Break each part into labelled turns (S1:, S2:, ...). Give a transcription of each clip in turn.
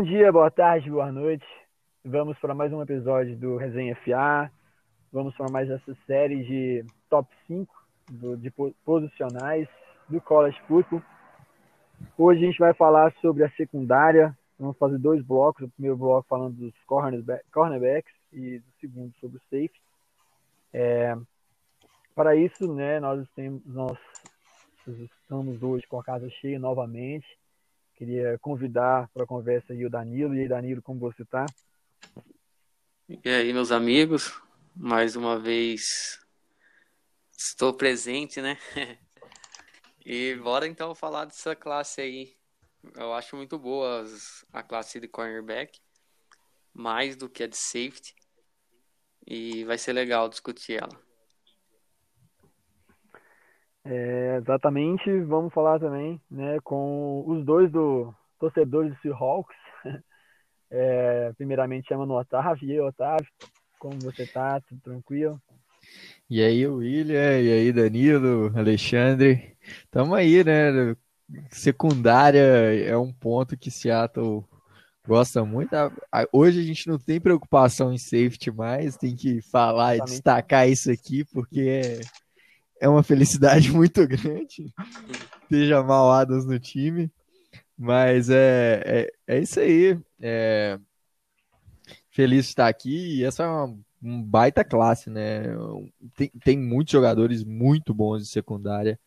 S1: Bom dia, boa tarde, boa noite. Vamos para mais um episódio do Resenha FA. Vamos para mais essa série de top 5 do, de posicionais do College Football. Hoje a gente vai falar sobre a secundária. Vamos fazer dois blocos. O primeiro bloco falando dos cornerbacks e do segundo sobre o safety. É, para isso, né, nós, temos, nós estamos hoje com a casa cheia novamente. Queria convidar para a conversa aí o Danilo. E aí, Danilo, como você está?
S2: E aí, meus amigos, mais uma vez estou presente, né? e bora então falar dessa classe aí. Eu acho muito boa a classe de cornerback, mais do que a de safety. E vai ser legal discutir ela.
S1: É, exatamente, vamos falar também né, com os dois do torcedores do Seahawks. É, primeiramente chamando o Otávio. E aí, Otávio, como você tá? Tudo tranquilo?
S3: E aí, William, e aí, Danilo, Alexandre. Tamo aí, né? Secundária é um ponto que Seattle gosta muito. Hoje a gente não tem preocupação em safety mais, tem que falar e destacar isso aqui, porque é é uma felicidade muito grande ter Jamal Adams no time. Mas é, é, é isso aí. É, feliz de estar aqui. E essa é uma um baita classe, né? Tem, tem muitos jogadores muito bons de secundária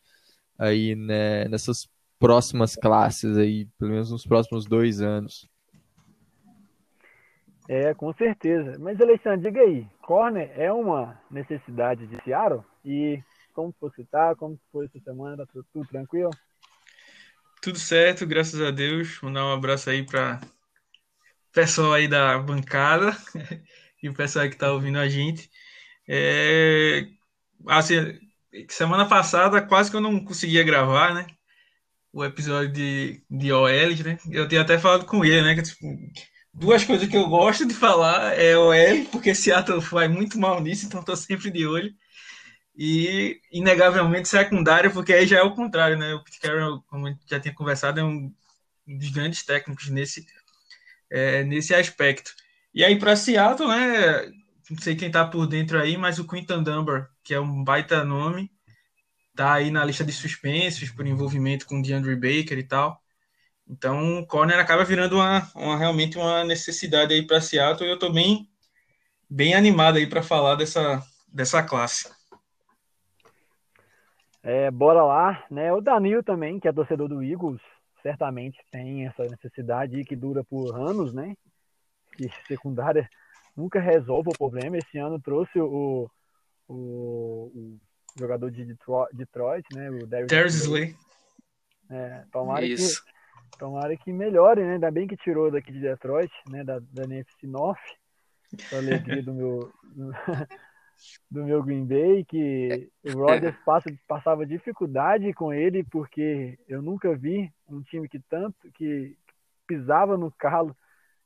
S3: aí né, nessas próximas classes aí, pelo menos nos próximos dois anos.
S1: É, com certeza. Mas, Alexandre, diga aí, corner é uma necessidade de Seattle? E como você tá? Como foi essa semana? Tá tudo, tudo tranquilo?
S4: Tudo certo, graças a Deus. Mandar um abraço aí para pessoal aí da bancada e o pessoal que tá ouvindo a gente. É, assim, semana passada quase que eu não conseguia gravar, né? O episódio de, de OL, né? Eu tinha até falado com ele, né? Que, tipo, duas coisas que eu gosto de falar é OL, porque Seattle vai muito mal nisso, então tô sempre de olho e inegavelmente secundário, porque aí já é o contrário, né? O Pete Carroll, como a gente já tinha conversado, é um dos grandes técnicos nesse, é, nesse aspecto. E aí para Seattle, né? Não sei quem tá por dentro aí, mas o Quinton Dunbar, que é um baita nome, tá aí na lista de suspensos por envolvimento com o DeAndre Baker e tal. Então, o corner acaba virando uma, uma realmente uma necessidade aí para Seattle e eu tô bem, bem animado aí para falar dessa, dessa classe.
S1: É, bora lá, né? O Danilo também, que é torcedor do Eagles, certamente tem essa necessidade que dura por anos, né? Que secundária nunca resolve o problema. Esse ano trouxe o, o, o jogador de Detroit, Detroit né? O
S4: Darius Slay.
S1: É, tomara Isso. que tomara que melhore, né? Ainda bem que tirou daqui de Detroit, né? Da, da NFC North. Pra alegria do meu do meu Green Bay, que o Rodgers passa, passava dificuldade com ele, porque eu nunca vi um time que tanto que pisava no calo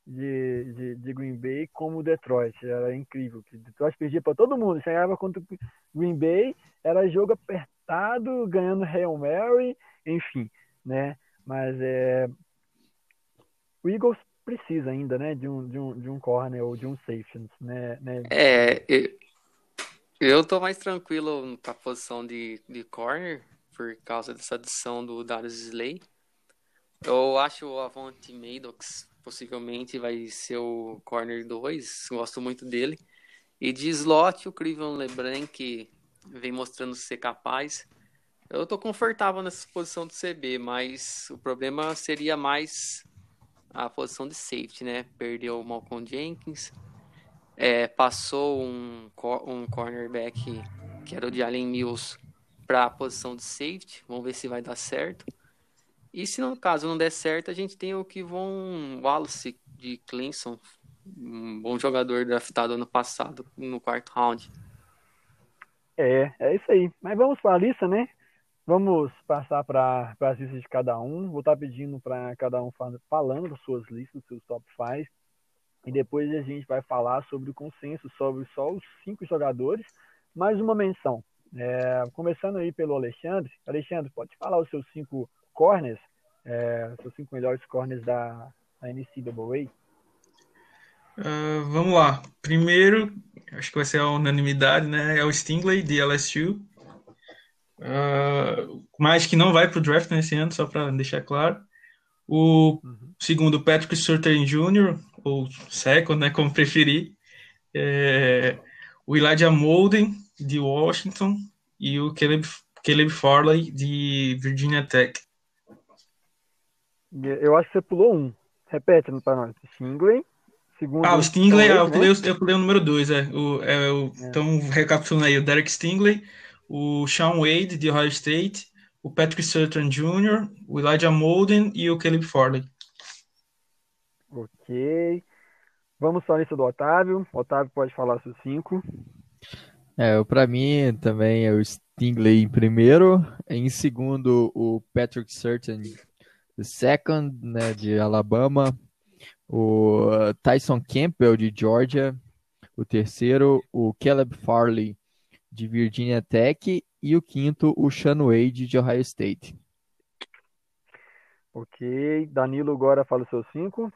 S1: de, de, de Green Bay como o Detroit. Era incrível. Que Detroit perdia para todo mundo. Chegava contra o Green Bay, era jogo apertado, ganhando Hail Mary, enfim, né? Mas é, o Eagles precisa ainda, né, de um, de um, de um corner ou de um safety, né? né?
S2: É, eu tô mais tranquilo com a posição de, de corner, por causa dessa adição do Darius Slay. Eu acho o Avante Maddox possivelmente vai ser o corner 2, gosto muito dele. E de slot, o Cleveland LeBlanc, que vem mostrando ser capaz. Eu tô confortável nessa posição de CB, mas o problema seria mais a posição de safety, né? Perdeu o Malcolm Jenkins, é, passou um, um cornerback que era o de Allen Mills para a posição de safety. Vamos ver se vai dar certo. E se no caso não der certo, a gente tem o Kivon Wallace de Clemson, um bom jogador draftado ano passado no quarto round.
S1: É, é isso aí. Mas vamos para a lista, né? Vamos passar para as listas de cada um. Vou estar tá pedindo para cada um falando das suas listas, seus top 5. E depois a gente vai falar sobre o consenso sobre só os cinco jogadores. Mais uma menção. É, começando aí pelo Alexandre. Alexandre, pode falar os seus cinco corners, é, seus cinco melhores corners da, da NCAA?
S4: Uh, vamos lá. Primeiro, acho que vai ser a unanimidade, né? É o Stingley de LSU. Uh, mas que não vai para o draft nesse ano, só para deixar claro. O uhum. segundo, Patrick Surtain Jr., ou second, né, como preferir. É, o Elijah Molden, de Washington. E o Caleb, Caleb Farley, de Virginia Tech.
S1: Eu acho que você pulou um. Repete para nós. Stingley,
S4: Segundo ah, o Stingley, é, eu, pulei, né? eu pulei o número 2, é. O, é, o, é. Então, recapitulando aí, o Derek Stingley, o Sean Wade, de Ohio State, o Patrick Sutton Jr., o Elijah Molden e o Caleb Farley.
S1: Ok. Vamos só lista do Otávio. Otávio pode falar seus cinco.
S3: É, para mim também é o Stingley em primeiro. Em segundo, o Patrick the second, né, de Alabama o uh, Tyson Campbell de Georgia, o terceiro, o Caleb Farley de Virginia Tech e o quinto, o Sean Wade de Ohio State.
S1: Ok, Danilo agora fala os seus cinco.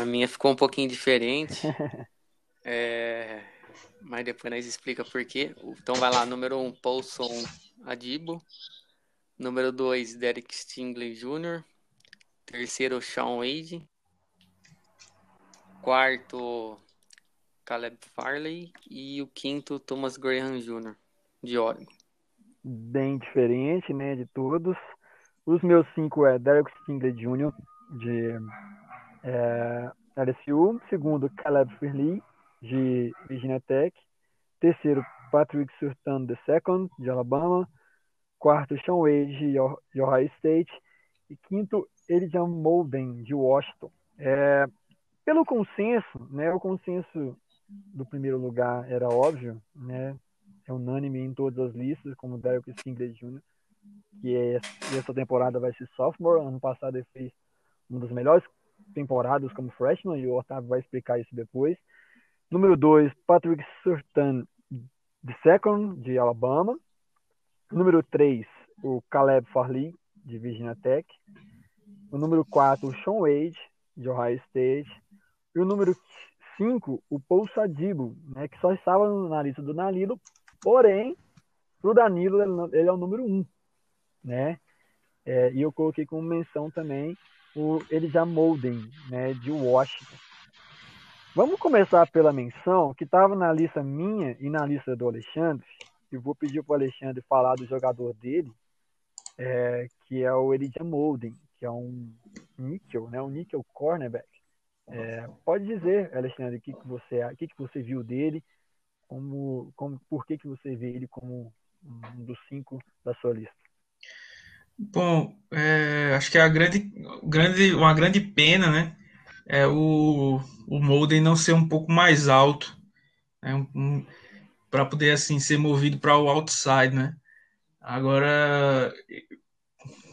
S2: A minha ficou um pouquinho diferente, é... mas depois nós explica por quê. Então vai lá, número um, Paulson Adibo. Número dois, Derek Stingley Jr. Terceiro, Sean Wade. Quarto, Caleb Farley. E o quinto, Thomas Graham Jr., de Oregon.
S1: Bem diferente, né, de todos. Os meus cinco é Derek Stingley Jr., de é, LSU. Segundo, Caleb Farley, de Virginia Tech. Terceiro, Patrick Surtain II, de Alabama. Quarto, Sean Wade, de Ohio State. E quinto, Elijah Molden, de Washington. É, pelo consenso, né, o consenso do primeiro lugar era óbvio, né, é unânime em todas as listas, como Derek Stingley Jr., que é, essa temporada vai ser sophomore. Ano passado ele fez uma das melhores temporadas como freshman, e o Otávio vai explicar isso depois. Número 2, Patrick Surtain, de second, de Alabama. Número 3, o Caleb Farley, de Virginia Tech. O número 4, o Sean Wade, de Ohio State. E o número 5, o Paul Sadibo, né, que só estava na lista do Danilo, porém, para o Danilo ele é o número 1. Né? É, e eu coloquei como menção também o Elijah Molden, né, de Washington. Vamos começar pela menção que estava na lista minha e na lista do Alexandre. Eu vou pedir para o Alexandre falar do jogador dele, é, que é o Elijah Molden, que é um níquel, né, um níquel cornerback. É, pode dizer, Alexandre, o que, que você, o que, que você viu dele, como, como, por que, que você vê ele como um dos cinco da sua lista?
S4: Bom, é, acho que é a grande, grande, uma grande pena, né, é o, o Molden não ser um pouco mais alto, né, um, um, para poder assim ser movido para o outside, né? Agora,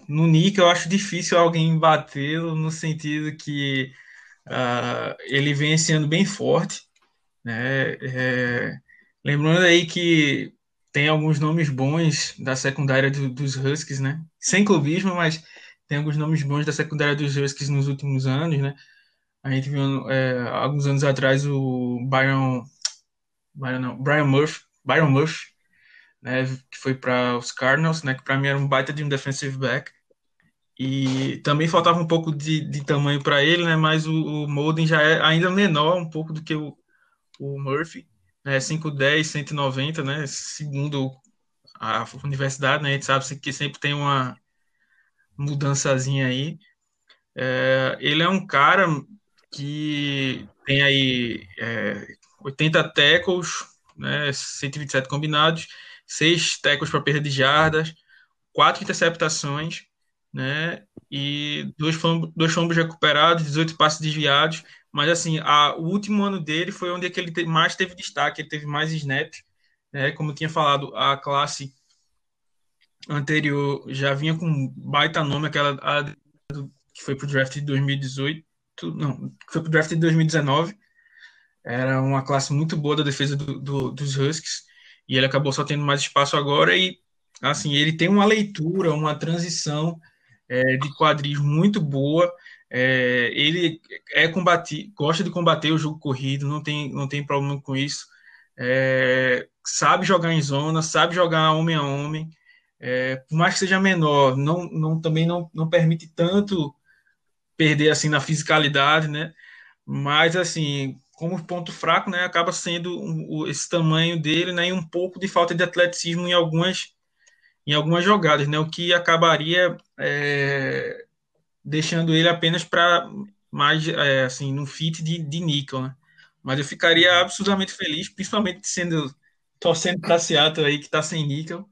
S4: no Nick eu acho difícil alguém batê-lo no sentido que uh, ele vem sendo bem forte, né? É, lembrando aí que tem alguns nomes bons da secundária do, dos Huskies, né? Sem clubismo, mas tem alguns nomes bons da secundária dos Huskies nos últimos anos, né? A gente viu é, alguns anos atrás o Byron, Byron não, Brian Murphy, Byron Murphy, né, que foi para os Cardinals, né, que para mim era um baita de um defensive back. E também faltava um pouco de, de tamanho para ele, né, mas o, o Molden já é ainda menor um pouco do que o, o Murphy, né, 5'10", 190, né, segundo a universidade, né, a gente sabe que sempre tem uma mudançazinha aí. É, ele é um cara que tem aí é, 80 tackles, né, 127 combinados, seis tackles para perda de jardas, quatro interceptações, né? E dois fumbles, dois fumbles recuperados, 18 passes desviados. Mas assim, a, o último ano dele foi onde é que ele mais teve destaque, ele teve mais snaps, né? Como eu tinha falado, a classe anterior já vinha com baita nome, aquela a, que foi pro draft de 2018, não, que foi pro draft de 2019. Era uma classe muito boa da defesa do, do, dos Huskies e ele acabou só tendo mais espaço agora e assim ele tem uma leitura, uma transição é, de quadris muito boa. É, ele é combatir, gosta de combater o jogo corrido, não tem, não tem problema com isso. É, sabe jogar em zona, sabe jogar homem a homem. É, por mais que seja menor, não, não, também não, não permite tanto perder assim na fisicalidade, né? Mas assim, como ponto fraco, né, acaba sendo um, esse tamanho dele, né, e um pouco de falta de atleticismo em algumas em algumas jogadas, né, o que acabaria é, deixando ele apenas para mais é, assim no fit de, de níquel, né? Mas eu ficaria uhum. absurdamente feliz, principalmente sendo torcendo para Seattle aí que está sem níquel,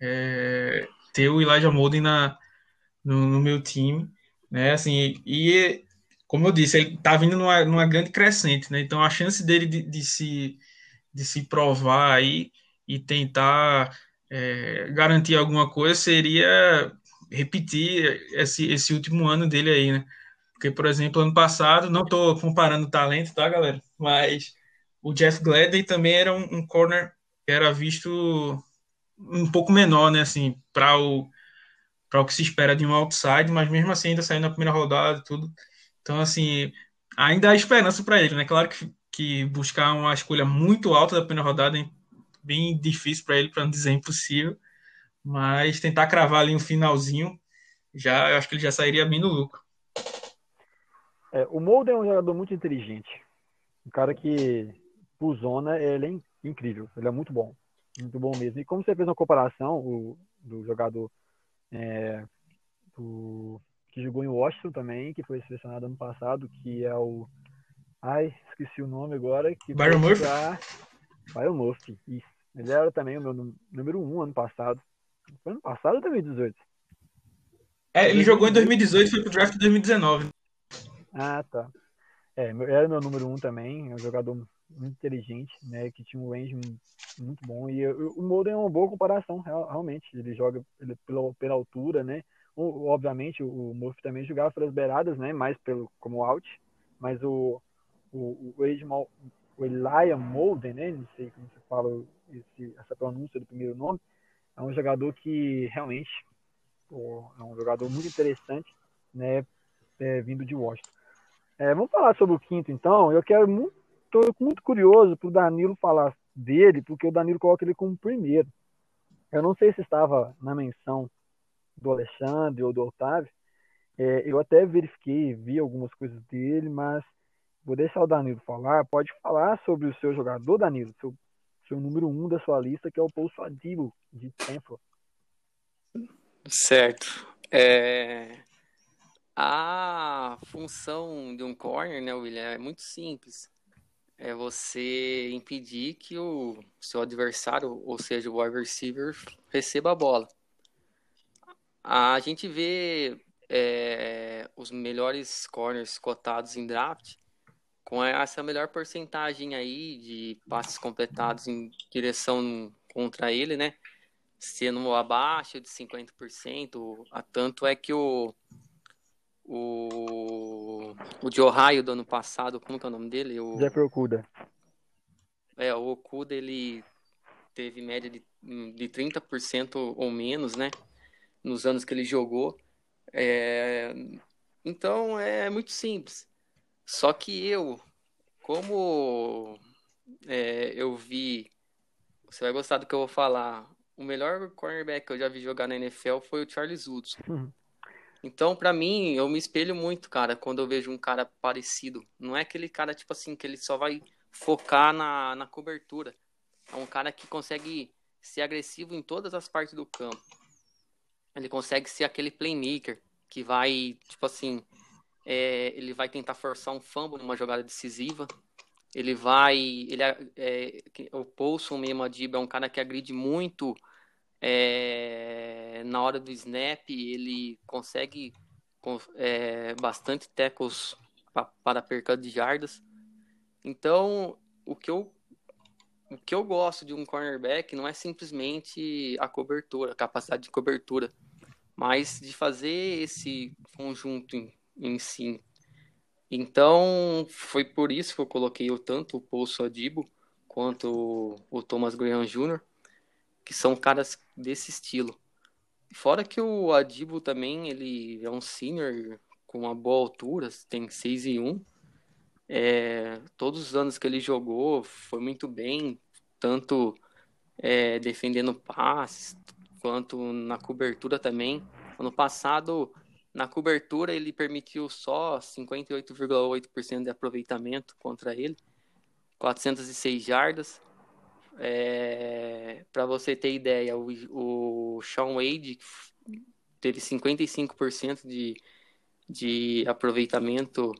S4: é, ter o Elijah Molden na no, no, meu time, né? Assim, e como eu disse, ele está vindo numa, numa grande crescente, né? Então a chance dele de, de se de se provar aí e tentar é, garantir alguma coisa seria repetir esse, esse último ano dele aí, né? Porque, por exemplo, ano passado, não estou comparando talento, tá, galera? Mas o Jeff Gladney também era um, um corner que era visto um pouco menor, né? Assim, para o, para o que se espera de um outside, mas mesmo assim ainda saindo na primeira rodada tudo. Então, assim, ainda há esperança para ele, né? Claro que, que buscar uma escolha muito alta da primeira rodada é bem difícil para ele, para não dizer impossível. Mas tentar cravar ali um finalzinho, já eu acho que ele já sairia bem no lucro.
S1: É, o Molden é um jogador muito inteligente. Um cara que, por zona, ele é incrível. Ele é muito bom. Muito bom mesmo. E como você fez uma comparação o, do jogador é, do, que jogou em Washington também, que foi selecionado ano passado, que é o. Ai, esqueci o nome agora. Que
S4: Byron Murphy?
S1: Byron Murphy, isso. Ele era também o meu número um ano passado. Foi ano passado ou 2018?
S4: É, ele jogou em 2018 e foi pro draft de 2019.
S1: Ah, tá. É, era meu número um também, é um jogador muito inteligente, né, que tinha um range muito bom. E o Molden é uma boa comparação, realmente. Ele joga pela, pela altura, né? O, obviamente, o Murphy também jogava pelas beiradas, né? Mais pelo, como out. Mas o, o, o, Edmal, o Elijah Molden, né? Não sei como se fala esse, essa pronúncia do primeiro nome é um jogador que realmente pô, é um jogador muito interessante, né, é, vindo de Washington. É, vamos falar sobre o quinto, então. Eu quero muito, estou muito curioso para o Danilo falar dele, porque o Danilo coloca ele como primeiro. Eu não sei se estava na menção do Alexandre ou do Otávio. É, eu até verifiquei, vi algumas coisas dele, mas vou deixar o Danilo falar. Pode falar sobre o seu jogador, Danilo, seu seu número um da sua lista, que é o Paul Sadibo, de Tempo.
S2: Certo. É... A função de um corner, né, William, é muito simples. É você impedir que o seu adversário, ou seja, o wide receiver, receba a bola. A gente vê é, os melhores corners cotados em draft com essa melhor porcentagem aí de passes completados em direção contra ele, né? Sendo abaixo de 50%, a tanto é que o o o de Ohio do ano passado, como que é o nome dele? O
S1: Jeff Okuda.
S2: É, o Okuda ele teve média de, de 30% ou menos, né? Nos anos que ele jogou. É... Então é muito simples só que eu, como é, eu vi, você vai gostar do que eu vou falar. O melhor cornerback que eu já vi jogar na NFL foi o Charles Woods. Uhum. Então, para mim, eu me espelho muito, cara, quando eu vejo um cara parecido. Não é aquele cara, tipo assim, que ele só vai focar na, na cobertura. É um cara que consegue ser agressivo em todas as partes do campo. Ele consegue ser aquele playmaker que vai, tipo assim, é, ele vai tentar forçar um fumble numa jogada decisiva. Ele vai. Ele, é, é o Paulson mesmo, Adib, é um cara que agride muito é, na hora do snap. Ele consegue é, bastante tackles para perca de jardas. Então, o que eu o que eu gosto de um cornerback não é simplesmente a cobertura, a capacidade de cobertura, mas de fazer esse conjunto em si. Então, foi por isso que eu coloquei tanto o Paul Sodibo quanto o Thomas Graham Jr., que são caras desse estilo. Fora que o Adibo também, ele é um senior com uma boa altura, tem 6 e 1. É, todos os anos que ele jogou foi muito bem, tanto é, defendendo passes quanto na cobertura também. Ano passado, na cobertura, ele permitiu só 58,8% de aproveitamento contra ele, 406 jardas. É, Para você ter ideia, o, o Sean Wade teve 55% de, de aproveitamento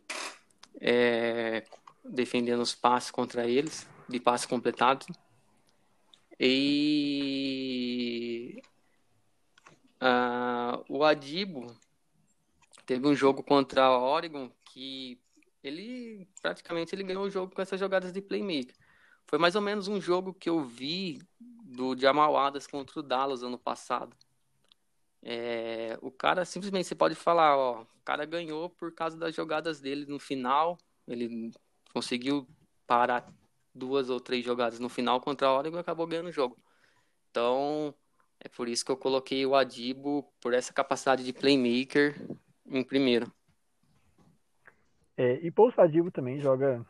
S2: é, defendendo os passes contra eles, de passes completados. E uh, o Adibo teve um jogo contra o Oregon que ele praticamente ele ganhou o jogo com essas jogadas de playmaker. Foi mais ou menos um jogo que eu vi do Jamal Adams contra o Dallas ano passado. É, o cara simplesmente você pode falar, ó, o cara ganhou por causa das jogadas dele no final. Ele conseguiu parar duas ou três jogadas no final contra a Oregon e acabou ganhando o jogo. Então, é por isso que eu coloquei o Adibo por essa capacidade de playmaker em primeiro.
S1: É, e Paul Adibo também joga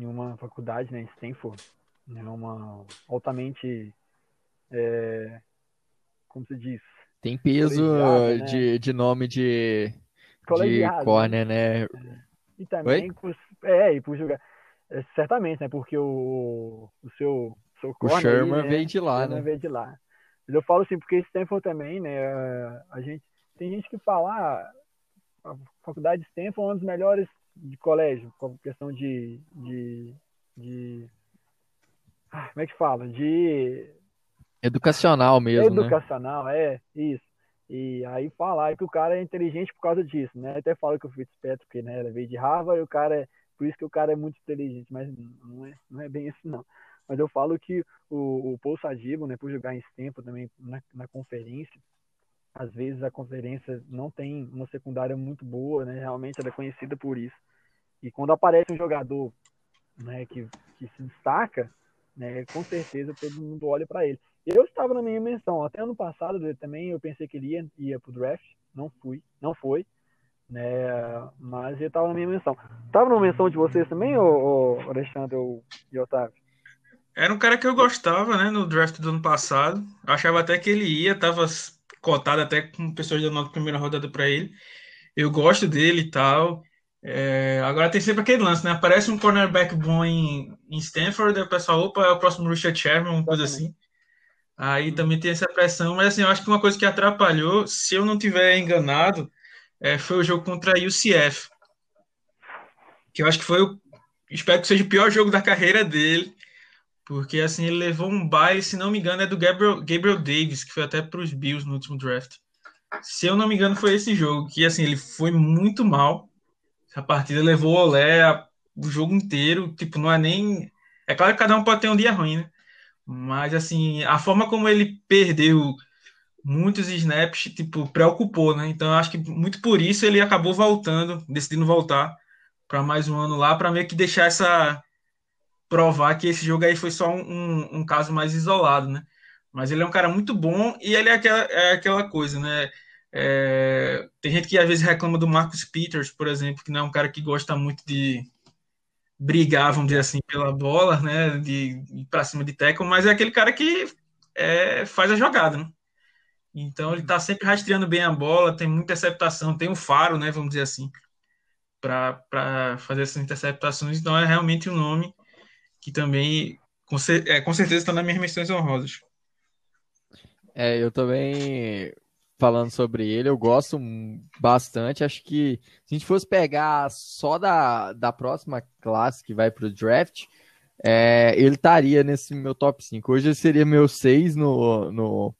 S1: em uma faculdade, né, Stanford, né, uma altamente, é, como se diz,
S3: tem peso né? de, de nome de, de né? corner, né?
S1: E também, por, é, e por jogar. É, certamente, né? Porque o, o seu, seu
S3: corner. O Sherman né? veio de lá, né?
S1: veio de lá. Mas eu falo assim, porque Stanford também, né? A gente, tem gente que fala, ah, a faculdade de Stanford é uma das melhores de colégio, com questão de, de, de ah, como é que fala? De
S3: Educacional mesmo,
S1: né? Educacional, né? é, isso. E aí falar que o cara é inteligente por causa disso, né? Até falo que esperto, porque né, ela veio de Harvard e o cara é, por isso que o cara é muito inteligente, mas não é, não é bem isso não. Mas eu falo que o, o Paul Sadibo, né, por jogar em tempo também na, na conferência, às vezes a conferência não tem uma secundária muito boa, né? Realmente ela é conhecida por isso. E quando aparece um jogador, né, que, que se destaca, né, com certeza todo mundo olha para ele. Eu estava na minha menção. Até ano passado também eu pensei que ele ia, ia pro draft. Não fui, não foi. Né? Mas ele estava na minha menção. Tava na menção de vocês também, ô Alexandre ou, e Otávio?
S4: Era um cara que eu gostava, né, no draft do ano passado. Achava até que ele ia, tava cotado até com pessoas dando a primeira rodada para ele. Eu gosto dele e tal. É, agora tem sempre aquele lance, né? Aparece um cornerback bom em, em Stanford, o pessoal, opa, é o próximo Richard Sherman, uma coisa assim. Aí também tem essa pressão, mas assim, eu acho que uma coisa que atrapalhou, se eu não tiver enganado, é, foi o jogo contra a UCF. Que eu acho que foi o. Espero que seja o pior jogo da carreira dele. Porque assim, ele levou um baile, se não me engano, é do Gabriel, Gabriel Davis, que foi até para os Bills no último draft. Se eu não me engano, foi esse jogo, que assim, ele foi muito mal. Essa partida levou o Olé o jogo inteiro. Tipo, não é nem. É claro que cada um pode ter um dia ruim, né? Mas, assim, a forma como ele perdeu muitos snaps, tipo, preocupou, né? Então, acho que muito por isso ele acabou voltando, decidindo voltar para mais um ano lá, para meio que deixar essa. Provar que esse jogo aí foi só um, um, caso mais isolado, né? Mas ele é um cara muito bom e ele é aquela, é aquela coisa, né? É, tem gente que às vezes reclama do Marcus Peters, por exemplo, que não é um cara que gosta muito de, brigar, vamos dizer assim, pela bola, né, de ir para cima de tackle, mas é aquele cara que é, faz a jogada, né? Então ele está sempre rastreando bem a bola, tem muita interceptação, tem um faro, né, vamos dizer assim, para fazer essas interceptações. Então é realmente um nome que também, com, é, com certeza, está nas minhas missões honrosas.
S3: É, eu também falando sobre ele, eu gosto bastante. Acho que se a gente fosse pegar só da, da próxima classe que vai para o draft, é, ele estaria nesse meu top 5. Hoje seria meu 6 no, no,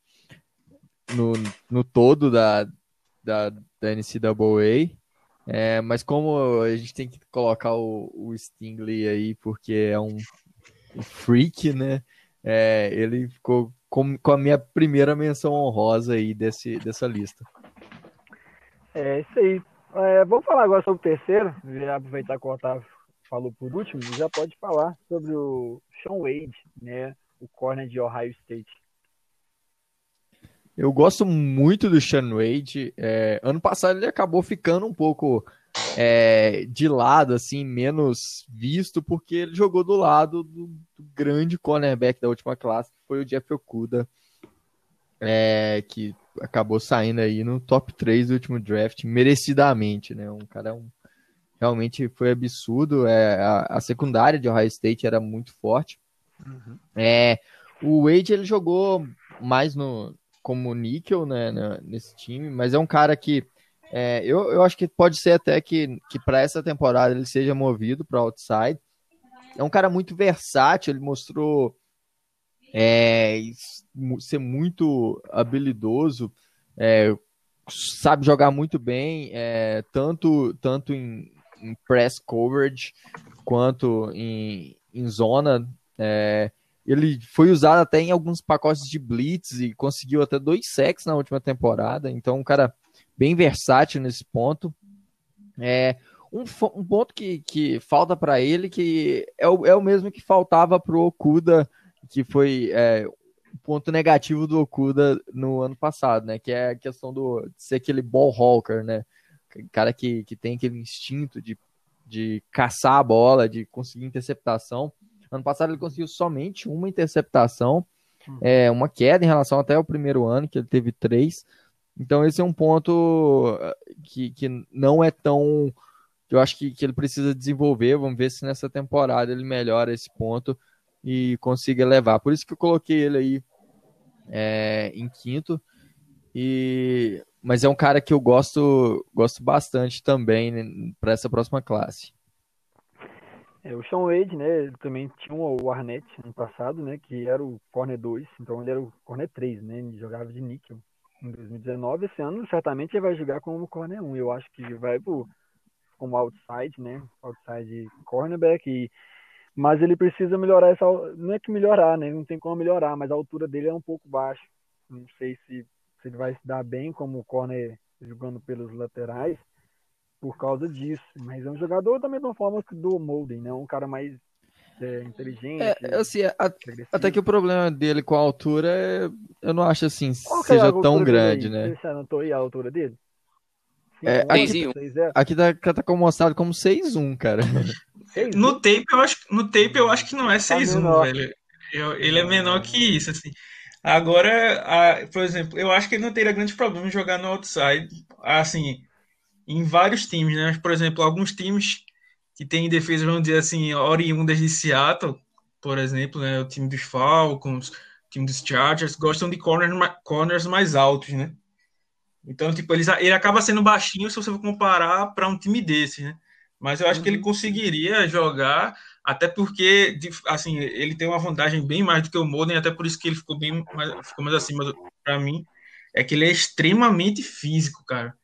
S3: no, no todo da, da, da NCAA. É, mas como a gente tem que colocar o, o Stingley aí, porque é um, um freak, né? É, ele ficou com, com a minha primeira menção honrosa aí desse, dessa lista.
S1: É isso aí. É, vamos falar agora sobre o terceiro. Já aproveitar que o Otávio falou por último, já pode falar sobre o Sean Wade, né? O corner de Ohio State.
S3: Eu gosto muito do Sean Wade. É, ano passado ele acabou ficando um pouco é, de lado, assim, menos visto, porque ele jogou do lado do, do grande cornerback da última classe, que foi o Jeff Okuda, é, que acabou saindo aí no top 3 do último draft, merecidamente, né? Um cara um, realmente foi absurdo. É, a, a, secundária de Ohio State era muito forte. Uhum. É, o Wade ele jogou mais no como níquel né, nesse time, mas é um cara que é, eu, eu acho que pode ser até que, que para essa temporada ele seja movido para outside. É um cara muito versátil, ele mostrou é, ser muito habilidoso, é, sabe jogar muito bem, é, tanto, tanto em, em, press coverage quanto em, em zona. É, ele foi usado até em alguns pacotes de blitz e conseguiu até dois sacks na última temporada. Então, um cara bem versátil nesse ponto. É, um, um ponto que, que falta para ele que é o, é o mesmo que faltava para o Okuda que foi é, um ponto negativo do Okuda no ano passado, né? Que é a questão do, de ser aquele ball hawker, né? Cara que, que tem aquele instinto de, de caçar a bola, de conseguir interceptação. Ano passado ele conseguiu somente uma interceptação, uhum. é, uma queda em relação até ao primeiro ano, que ele teve três. Então esse é um ponto eh, que, que não é tão. Eu acho que, que ele precisa desenvolver. Vamos ver se nessa temporada ele melhora esse ponto e consiga levar. Por isso que eu coloquei ele aí é, em quinto. E mas é um cara que eu gosto gosto bastante também né, para essa próxima classe.
S1: É, o Sean Wade, né, ele também tinha o Arnett no passado, né, que era o corner 2, então ele era o corner 3, né, ele jogava de níquel em 2019. Esse ano certamente ele vai jogar como corner 1. Eu acho que vai pro como outside, né, outside cornerback e mas ele precisa melhorar essa. Não é que melhorar, né? Não tem como melhorar, mas a altura dele é um pouco baixa. Não sei se, se ele vai se dar bem como corner jogando pelos laterais por causa disso. Mas é um jogador da mesma forma que do Molden, né? Um cara mais é, inteligente.
S3: É, assim, a, até que o problema dele com a altura é, eu não acho assim Qual é seja tão grande,
S1: né? Você anotou aí a altura dele?
S3: É, aqui, aqui tá, tá mostrado como 6-1, cara.
S4: No tape, eu acho, no tape eu acho que não é 6-1, tá velho. Eu, ele é menor que isso, assim. Agora, a, por exemplo, eu acho que ele não teria grande problema em jogar no outside, assim, em vários times, né? Por exemplo, alguns times que têm defesa, vamos dizer assim, oriundas de Seattle, por exemplo, né? O time dos Falcons, o time dos Chargers, gostam de corners, corners mais altos, né? Então, tipo, ele, ele acaba sendo baixinho se você for comparar para um time desse, né? Mas eu acho uhum. que ele uhum. conseguiria jogar, até porque, assim, ele tem uma vantagem bem mais do que o Modem, até por isso que ele ficou bem mais, ficou mais acima para mim, é que ele é extremamente físico, cara.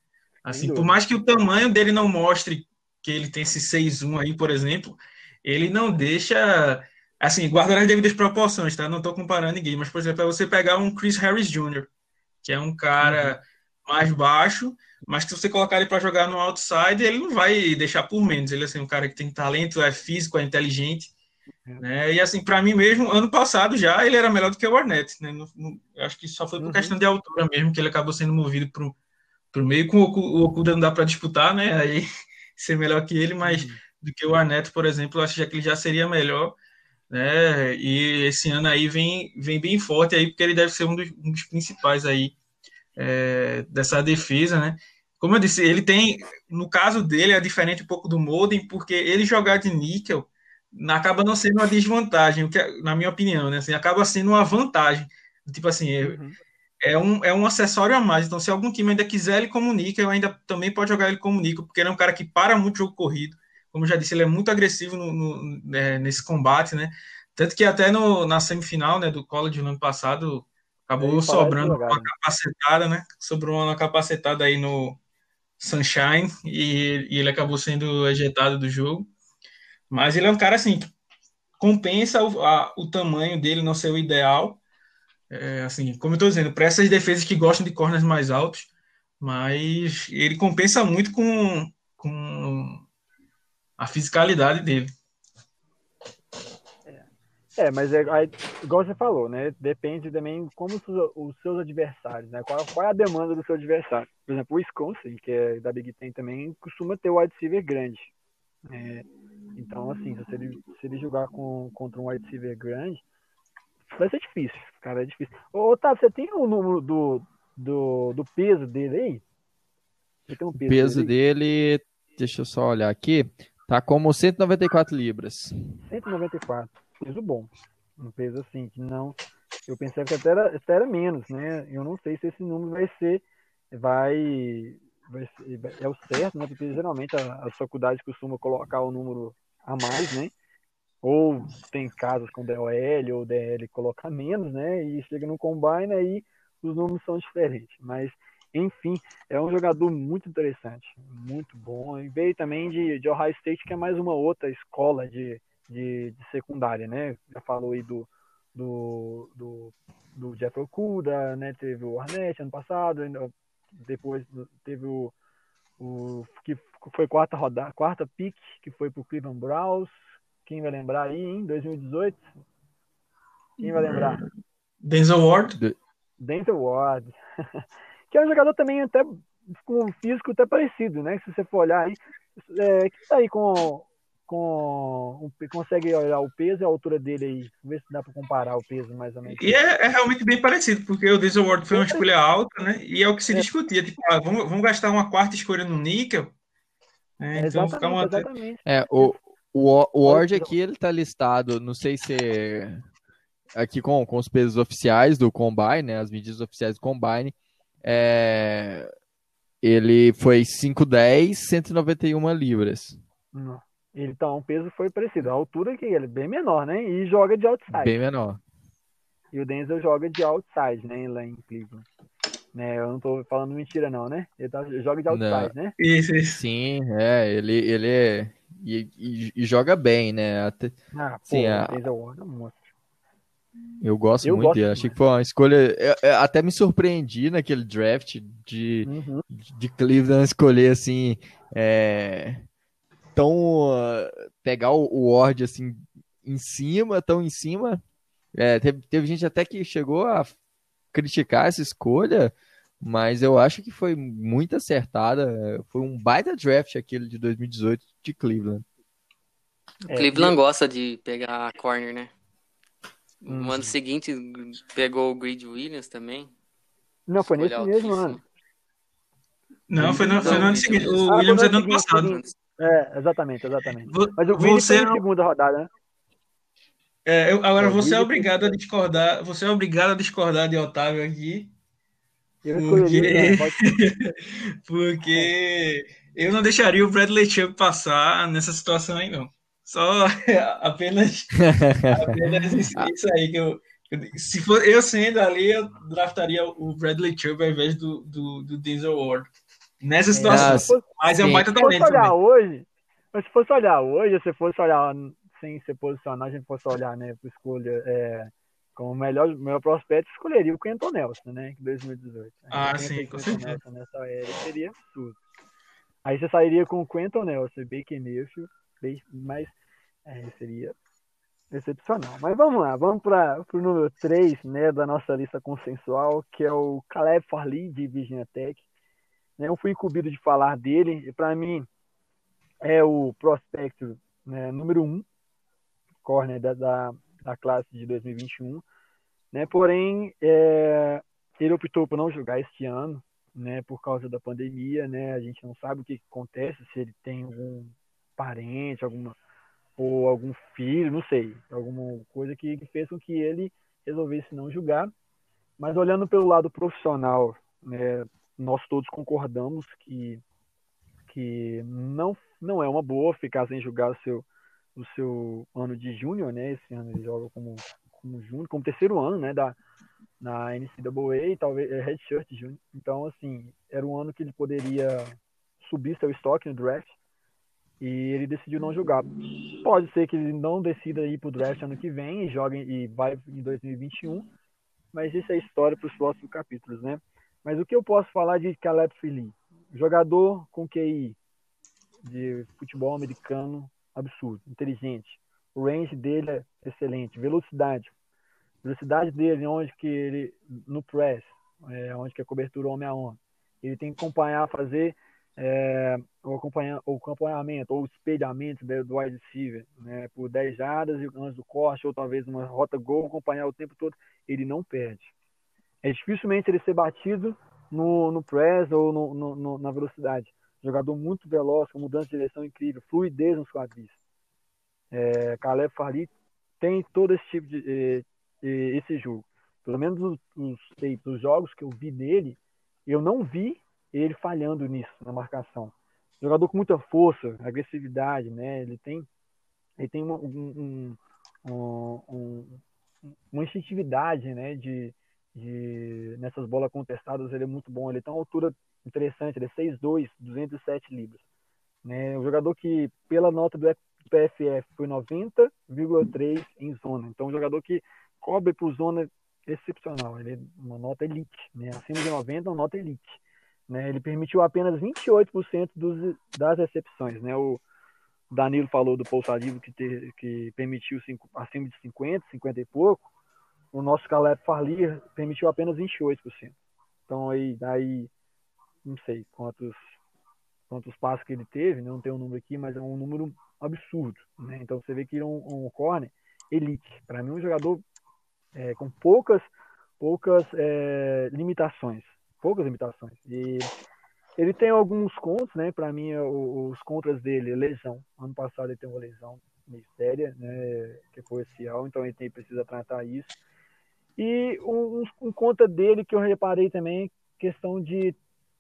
S4: Assim, por mais que o tamanho dele não mostre que ele tem esse 6-1 aí, por exemplo, ele não deixa, assim, guardando as devidas proporções, tá? Não tô comparando ninguém, mas, por exemplo, é você pegar um Chris Harris Jr., que é um cara uhum. mais baixo, mas que se você colocar ele para jogar no outside, ele não vai deixar por menos. Ele é assim, um cara que tem talento, é físico, é inteligente. Né? E assim, para mim mesmo, ano passado já ele era melhor do que o Arnett. Né? No, no, acho que só foi por uhum. questão de altura mesmo que ele acabou sendo movido para o meio. Com o, Okuda não dá para disputar, né? Aí ser melhor que ele, mas uhum. do que o Arnett, por exemplo, eu acho que ele já seria melhor. Né? E esse ano aí vem, vem bem forte aí, porque ele deve ser um dos, um dos principais aí é, dessa defesa, né? Como eu disse, ele tem, no caso dele, é diferente um pouco do Modem, porque ele jogar de níquel acaba não sendo uma desvantagem, que, na minha opinião, né? Assim, acaba sendo uma vantagem. Tipo assim, é, uhum. É, um, é um acessório a mais. Então, se algum time ainda quiser ele como níquel, ainda também pode jogar ele como níquel, porque ele é um cara que para muito jogo corrido. Como eu já disse, ele é muito agressivo no, no, né, nesse combate, né? Tanto que até no, na semifinal né, do college no ano passado, acabou sobrando uma capacetada, né? Sobrou uma capacetada aí no, Sunshine e, e, ele acabou sendo ejetado do jogo. Mas ele é um cara assim que compensa o, a, o tamanho dele não ser o ideal. É, assim, como eu estou dizendo, para essas defesas que gostam de corners mais altos, mas ele compensa muito com, com a fisicalidade dele.
S1: É. É, mas é, aí, igual você falou, né? Depende também como os, seus adversários, né? Qual, qual, é a demanda do seu adversário. Por exemplo, o Wisconsin, que é da Big Ten também, costuma ter o wide receiver grande. É, então, assim, se ele, se ele jogar com, contra um wide receiver grande, vai ser difícil, cara, é difícil. Ô, Otávio, você tem o número do, do, do peso dele aí?
S3: Você tem um peso, peso dele, deixa eu só olhar aqui, tá como 194 libras.
S1: 194 peso bom. Um peso assim, que não. Eu pensei que até era, até era menos, né? Eu não sei se esse número vai ser. Vai. vai ser, é o certo, né? Porque geralmente as faculdades costumam colocar o número a mais, né? Ou tem casos com DOL ou DL colocar menos, né? E chega no combine aí os números são diferentes. Mas, enfim, é um jogador muito interessante, muito bom. E veio também de, de Ohio State, que é mais uma outra escola de, de, de secundária, né? Já falou aí do, do, do, do Jeff Okuda, né? Teve o Arnett ano passado, depois teve o, o que foi quarta rodada, quarta pick, que foi pro Cleveland Browns. Quem vai lembrar aí, em 2018? Quem vai lembrar?
S4: Denzel Ward.
S1: Denzel Ward. que é um jogador também até com um físico até parecido, né? Se você for olhar aí, é, que tá aí com com consegue olhar o peso e a altura dele aí, ver se dá para comparar o peso mais ou menos.
S4: E é, é, realmente bem parecido, porque o Diesel Ward foi uma escolha alta, né? E é o que se é. discutia, tipo, ah, vamos, vamos gastar uma quarta escolha no níquel.
S1: Né? Então fica uma... exatamente.
S3: É, o, o, o Ward aqui ele tá listado, não sei se é aqui com, com os pesos oficiais do Combine, né? As medidas oficiais do Combine. É, ele foi 5'10, 191 libras.
S1: Então, o peso foi parecido. A altura que ele é bem menor, né? E joga de outside.
S3: Bem menor.
S1: E o Denzel joga de outside, né? Lá em Cleveland. Né, eu não tô falando mentira, não, né? Ele tá, joga de outside, não. né?
S3: Isso, isso. Sim, é. Ele, ele é. E, e, e joga bem, né? Até,
S1: ah, sim, pô, a... Ward é um monstro.
S3: Eu gosto eu muito gosto dele. Achei que foi uma escolha. Eu, eu até me surpreendi naquele draft de, uhum. de Cleveland escolher assim. É, tão uh, pegar o, o Ward assim em cima, tão em cima. É, teve, teve gente até que chegou a criticar essa escolha, mas eu acho que foi muito acertada. Foi um baita draft aquele de 2018 de Cleveland.
S2: O Cleveland é, gosta de pegar a corner, né? Hum. No ano seguinte pegou o Grid Williams também.
S1: Não, foi nesse mesmo ano.
S4: Não, foi no, foi no ano seguinte. O ah, Williams é do ano passado.
S1: É, exatamente, exatamente. Mas o Vini você... foi na segunda rodada, né?
S4: É, eu, agora é, você é obrigado a discordar. Você é obrigado a discordar de Otávio aqui. Porque... Porque eu não deixaria o Bradley Chubb passar nessa situação aí, não. Só apenas, apenas isso, aí que eu. Se for eu sendo ali, eu draftaria o Bradley Chubb ao invés do, do, do Denzel Ward. Nessa situação. mas é um baita talento. Se fosse
S1: olhar hoje, mas se fosse olhar hoje, se fosse olhar sem se posicionar, a gente fosse olhar, né, para escolha é, como melhor, melhor prospecto, escolheria o Quentin Nelson, né, em 2018.
S4: Ah, sim, com certeza.
S1: Nessa era seria absurdo. Aí você sairia com o Quentin Nelson, Baker Mayfield, mas é, seria excepcional. Mas vamos lá, vamos para o número 3 né, da nossa lista consensual, que é o Caleb Farley, de Virginia Tech. Eu fui incumbido de falar dele, e para mim é o prospecto né, número um, corner da, da, da, classe de 2021. Né? Porém, é, ele optou por não jogar este ano, né, por causa da pandemia, né? A gente não sabe o que acontece, se ele tem algum parente, alguma ou algum filho, não sei, alguma coisa que, que fez com que ele resolvesse não jogar. Mas olhando pelo lado profissional, né, nós todos concordamos que, que não, não é uma boa ficar sem jogar o seu, o seu ano de júnior, né? Esse ano ele joga como, como júnior, como terceiro ano, né? Da, na NCAA, talvez é redshirt júnior. Então, assim, era um ano que ele poderia subir seu estoque no draft e ele decidiu não jogar. Pode ser que ele não decida ir para o draft ano que vem e jogue e vai em 2021, mas isso é história para os próximos capítulos, né? Mas o que eu posso falar de Caleb Philly? Jogador com QI de futebol americano absurdo, inteligente, o range dele é excelente. Velocidade. Velocidade dele, onde que ele, no press, é, onde que é cobertura homem a homem. Ele tem que acompanhar, fazer é, o, o acompanhamento ou o espelhamento do wide receiver né, por 10 jardas antes do corte, ou talvez uma rota gol, acompanhar o tempo todo, ele não perde. É dificilmente ele ser batido no, no press ou no, no, no, na velocidade. Jogador muito veloz, com mudança de direção incrível, fluidez nos quadris. É, Caleb Farley tem todo esse tipo de eh, eh, esse jogo. Pelo menos os, os, os jogos que eu vi dele, eu não vi ele falhando nisso, na marcação. Jogador com muita força, agressividade, né? Ele tem, ele tem uma, um, um, um, uma instintividade, né? De, de, nessas bolas contestadas, ele é muito bom. Ele tem uma altura interessante, ele é 6'2", 207 libras. Né? Um jogador que, pela nota do PFF, foi 90,3 em zona. Então, um jogador que cobre por zona excepcional. Ele é uma nota elite, né? Acima de 90, uma nota elite. Né? Ele permitiu apenas 28% dos, das recepções. Né? O Danilo falou do Pousadivo que, que permitiu cinco, acima de 50, 50 e pouco. O nosso Caleb Farlier permitiu apenas 28%. Então aí, daí não sei quantos quantos passos que ele teve, né? não tem um número aqui, mas é um número absurdo. Né? Então você vê que ele é um, um corner elite. Para mim, um jogador é, com poucas poucas é, limitações poucas limitações. E ele tem alguns contos, né? Para mim, os contras dele, lesão. Ano passado ele teve uma lesão meio séria, né? Que foi esse então ele tem, precisa tratar isso. E um, um conta dele que eu reparei também, questão de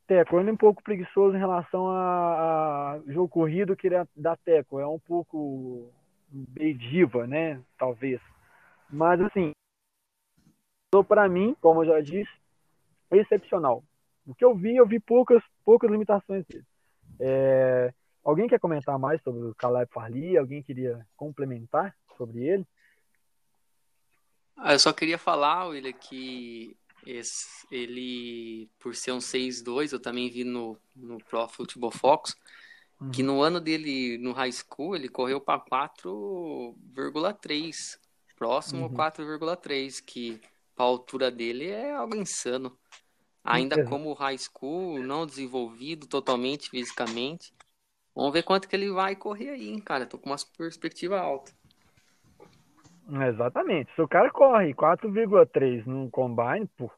S1: teco. Ele é um pouco preguiçoso em relação a, a jogo corrido que ele é da teco. É um pouco meio diva, né? Talvez. Mas assim, para mim, como eu já disse, excepcional. O que eu vi, eu vi poucas, poucas limitações dele. É, alguém quer comentar mais sobre o Caleb Farley? Alguém queria complementar sobre ele?
S2: Ah, eu só queria falar, William, que esse, ele, por ser um 6-2, eu também vi no, no Pro Football Focus, uhum. que no ano dele, no high school, ele correu para 4,3, próximo uhum. 4,3, que a altura dele é algo insano. Ainda como high school, não desenvolvido totalmente fisicamente. Vamos ver quanto que ele vai correr aí, hein, cara. Tô com uma perspectiva alta.
S1: Exatamente. Se o cara corre 4,3 no combine, pô,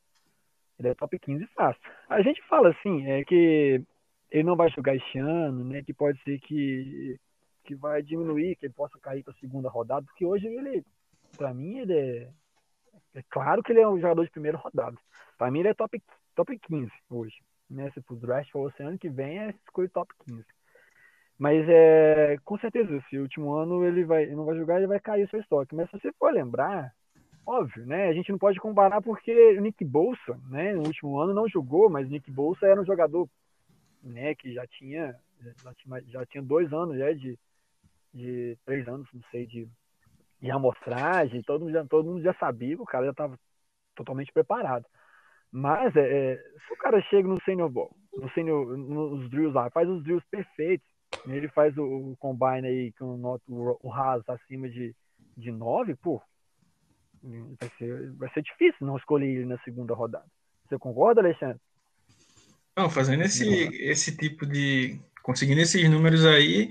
S1: ele é top 15 fácil. A gente fala assim, é que ele não vai jogar esse ano, né? Que pode ser que, que vai diminuir, que ele possa cair para a segunda rodada, porque hoje ele, para mim, ele é, é claro que ele é um jogador de primeira rodada. Para mim, ele é top, top 15 hoje. Né? Se o draft for esse ano que vem, é escolha top 15. Mas é, com certeza, esse último ano ele vai, ele não vai jogar, ele vai cair o seu estoque. Mas se você for lembrar, óbvio, né? A gente não pode comparar porque o Nick Bolsa, né, no último ano não jogou, mas o Nick Bolsa era um jogador, né, que já tinha já tinha, já tinha dois anos já de, de três anos, não sei, de, de amostragem, todo mundo, já, todo mundo já sabia o cara já estava totalmente preparado. Mas é, é, se o cara chega no senior ball, no senior, nos drills lá, faz os drills perfeitos, ele faz o, o combine aí com o, o, o raso acima de, de 9, pô, vai ser, vai ser difícil não escolher ele na segunda rodada. Você concorda, Alexandre?
S4: Não, fazendo esse, esse tipo de. conseguindo esses números aí,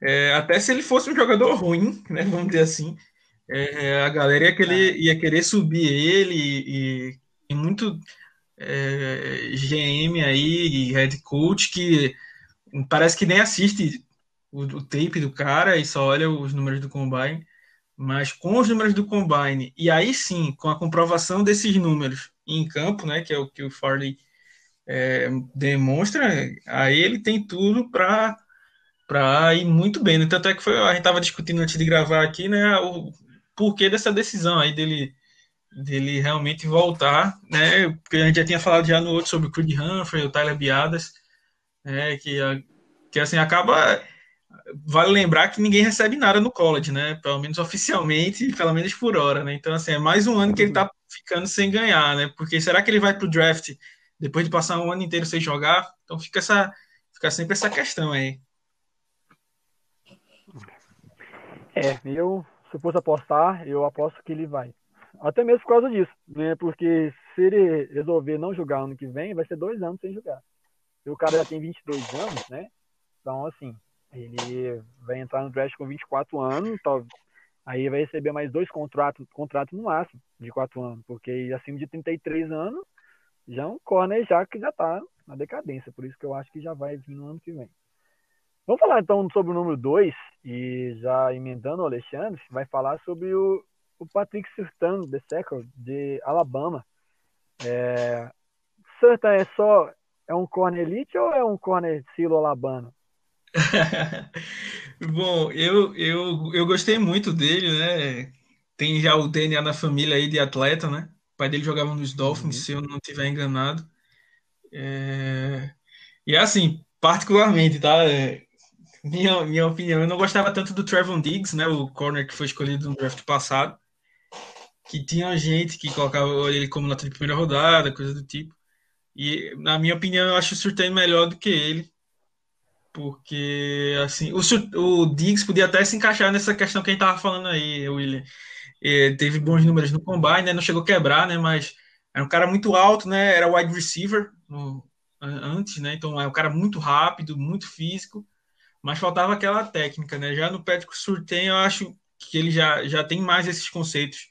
S4: é, até se ele fosse um jogador ruim, né, vamos dizer assim, é, a galera ia querer, é. ia querer subir ele e, e tem muito é, GM aí, head coach, que parece que nem assiste o, o, tape do cara e só olha os números do combine. Mas com os números do combine, e aí sim, com a comprovação desses números em campo, né, que é o que o Farley é, demonstra, aí ele tem tudo para para ir muito bem. Né? Tanto é que foi, a gente estava discutindo antes de gravar aqui, né, o porquê dessa decisão aí dele dele realmente voltar, né? Porque a gente já tinha falado já no outro sobre o Creed Humphrey, o Tyler Biadas, né? Que, que assim acaba. Vale lembrar que ninguém recebe nada no college, né? Pelo menos oficialmente, pelo menos por hora, né? Então, assim, é mais um ano que ele tá ficando sem ganhar, né? Porque será que ele vai pro draft depois de passar um ano inteiro sem jogar? Então fica essa, fica sempre essa questão aí.
S1: É, eu se fosse apostar, eu aposto que ele vai. Até mesmo por causa disso, né? Porque se ele resolver não jogar ano que vem, vai ser dois anos sem jogar. E o cara já tem 22 anos, né? Então, assim, ele vai entrar no draft com 24 anos, tal, aí vai receber mais dois contratos, contratos no máximo, de quatro anos, porque acima de 33 anos, já é um corner já que já tá na decadência, por isso que eu acho que já vai vir no ano que vem. Vamos falar então sobre o número 2, e já emendando o Alexandre, vai falar sobre o, o Patrick Surtain, the second, de Alabama. É, é só é um corner elite ou é um corner silo Alabama?
S4: Bom, eu, eu, eu gostei muito dele, né? Tem já o DNA na família aí de atleta, né? O pai dele jogava nos Dolphins, uhum. se eu não estiver enganado. É... E assim, particularmente, tá? É... Minha, minha opinião, eu não gostava tanto do Trevon Diggs, né? O corner que foi escolhido no draft passado. Que tinha gente que colocava ele como de primeira rodada, coisa do tipo. E, na minha opinião, eu acho o Surtain melhor do que ele. Porque, assim, o, o Diggs podia até se encaixar nessa questão que a gente tava falando aí, William. E teve bons números no combine, né? Não chegou a quebrar, né? Mas era um cara muito alto, né? Era wide receiver no, antes, né? Então é um cara muito rápido, muito físico, mas faltava aquela técnica, né? Já no Patrick Surtain, eu acho que ele já, já tem mais esses conceitos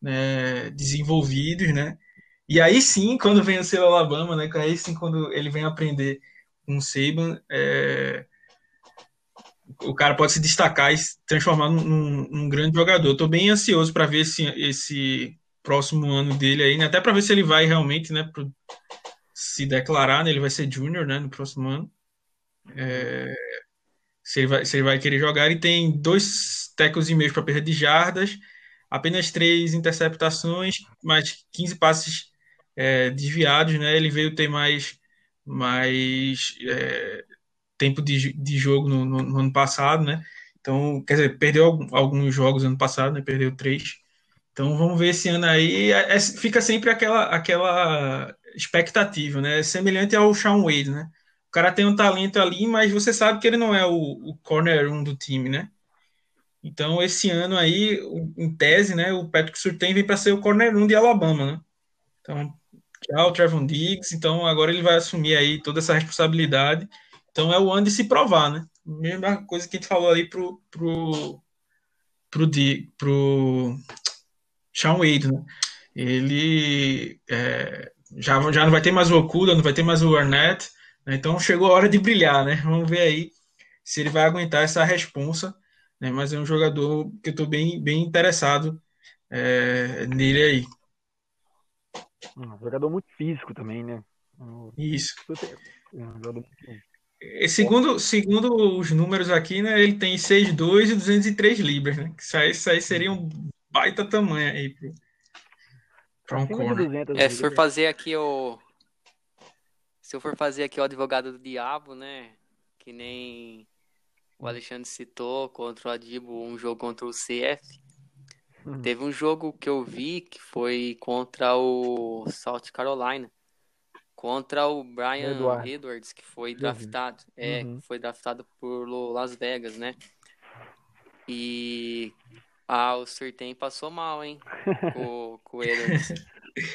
S4: né, desenvolvidos, né? E aí sim, quando vem o seu Alabama, né? Aí sim, quando ele vem aprender com o Saban, é... o cara pode se destacar e se transformar num, num grande jogador. Estou bem ansioso para ver esse, esse próximo ano dele aí, né? até para ver se ele vai realmente, né? Pro... se declarar, né? Ele vai ser júnior, né? No próximo ano. É... Se, ele vai, se ele vai querer jogar, ele tem dois tecos e meio para perda de jardas, apenas três interceptações, mais 15 passes é, desviados, né? Ele veio ter mais mais é, tempo de, de jogo no, no, no, ano passado, né? Então, quer dizer, perdeu alguns jogos ano passado, né? Perdeu três. Então, vamos ver esse ano aí. É, é, fica sempre aquela, aquela expectativa, né? É semelhante ao Sean Wade, né? O cara tem um talento ali, mas você sabe que ele não é o, o corner 1 do time, né? Então, esse ano aí, em tese, né? O Patrick Surtain vem para ser o corner 1 de Alabama, né? Então, É Trevon Diggs. Então agora ele vai assumir aí toda essa responsabilidade. Então é o ano de se provar, né? Mesma coisa que a gente falou ali pro pro pro, Dig, pro Sean Wade, né? Ele é, já, já não vai ter mais o Okuda, não vai ter mais o Arnett, né? então chegou a hora de brilhar, né? Vamos ver aí se ele vai aguentar essa responsa, né? Mas é um jogador que eu estou bem, bem interessado é, nele aí.
S1: Um jogador muito físico também, né?
S4: Isso. Um segundo, segundo os números aqui, né, ele tem 6'2 e 203 libras, né? Isso aí, isso aí seria um baita tamanho aí para um corner.
S2: É, se for fazer aqui o se eu for fazer aqui o advogado do diabo, né, que nem o Alexandre citou contra o Adibo, um jogo contra o CF, Uhum. Teve um jogo que eu vi que foi contra o South Carolina. Contra o Brian Eduardo. Edwards, que foi draftado. Uhum. É, uhum. foi draftado por Las Vegas, né? E ah, o Surtain passou mal, hein? com, com o Edwards.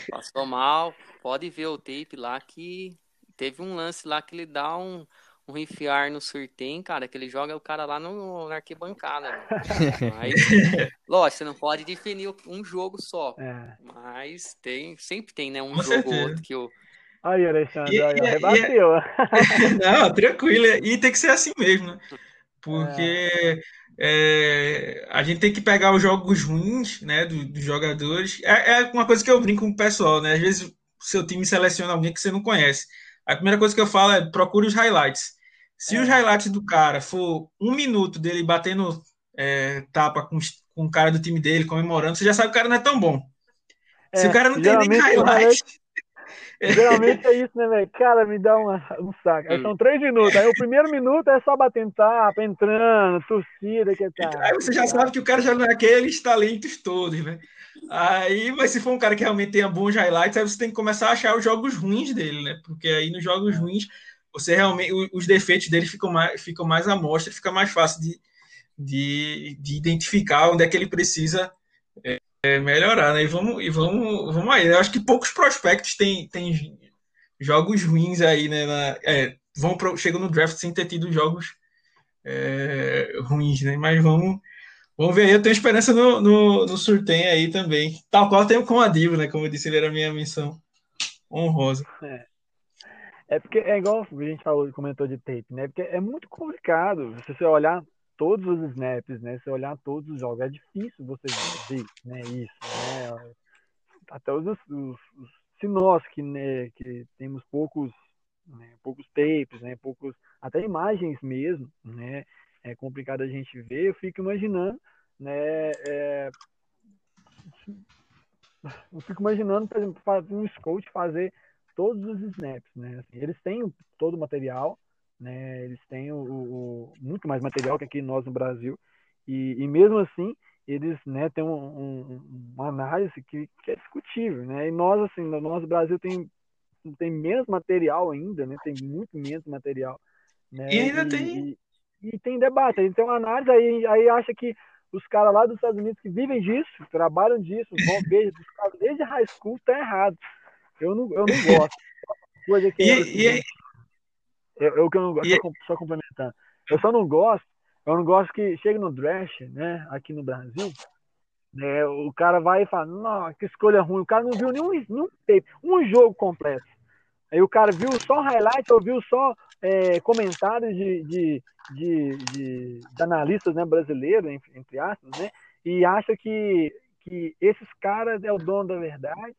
S2: Passou mal. Pode ver o tape lá que teve um lance lá que ele dá um, um rifiar no Surtem, cara, que ele joga o cara lá no, na arquibancada. Mas, lógico, você não pode definir um jogo só. É. Mas tem, sempre tem, né? Um Com jogo ou outro que o.
S1: Aí, Alexandre, e, aí, rebateu.
S4: não, tranquilo. E tem que ser assim mesmo, né? Porque é. É, a gente tem que pegar os jogos ruins, né, dos, dos jogadores. É, é, uma coisa que eu brinco com o pessoal, né? Às vezes o seu time seleciona alguém que você não conhece. A primeira coisa que eu falo é procure os highlights. Se é. os highlights do cara for um minuto dele batendo é, tapa com, com o cara do time dele, comemorando, você já sabe que o cara não é tão bom. É, Se o cara não tem nem highlight.
S1: Geralmente é isso, né, velho? Cara, me dá uma, um saco. Aí são três minutos. Aí o primeiro minuto é só batendo tapa, entrando, torcida, que tá.
S4: Aí você já sabe que o cara já não é aqueles talentos todos, né? Aí, mas se for um cara que realmente tenha bons highlights, aí você tem que começar a achar os jogos ruins dele, né? Porque aí nos jogos é. ruins você realmente os defeitos dele ficam mais, ficam mais à mostra, fica mais fácil de, de, de identificar onde é que ele precisa é, melhorar, né? E vamos, e vamos, vamos aí. Eu acho que poucos prospectos têm, têm jogos ruins aí, né? Na, é, vão pro, chegam no draft sem ter tido jogos é, ruins, né? Mas vamos, vamos ver aí. Eu tenho esperança no, no, no sorteio aí também. Tal qual tenho com a Divo, né? Como eu disse, ele era minha missão honrosa.
S1: É. É porque é igual a gente falou, comentou de tape, né? Porque é muito complicado. Se você olhar todos os snaps, né? Se olhar todos os jogos, é difícil você ver, né? Isso, né? Até os, os, os se nós que, né, que temos poucos, né, poucos tapes, né? Poucos, até imagens mesmo, né? É complicado a gente ver. Eu fico imaginando, né? É, eu fico imaginando, por exemplo, um scout fazer todos os snaps, né? Assim, eles têm todo o material, né? Eles têm o, o, muito mais material que aqui nós no Brasil e, e mesmo assim eles, né, têm um, um, uma análise que, que, é discutível, né? E nós assim, no nosso Brasil tem tem menos material ainda, né? Tem muito menos material, né?
S4: E ainda e, tem
S1: e, e, tem debate, a tem uma análise aí, aí acha que os caras lá dos Estados Unidos que vivem disso, trabalham disso, vão ver, desde high school tá errado. Eu não, eu não gosto. Coisa que
S4: e,
S1: é,
S4: e,
S1: eu, eu que eu não gosto, só, só complementando. Eu só não gosto, eu não gosto que chegue no draft, né, aqui no Brasil, né, o cara vai e fala, não, que escolha ruim. O cara não viu nenhum, nenhum tape, um jogo completo. Aí o cara viu só highlight ou viu só é, comentários de, de, de, de, de analistas né, brasileiros, entre aspas, né? E acha que, que esses caras é o dono da verdade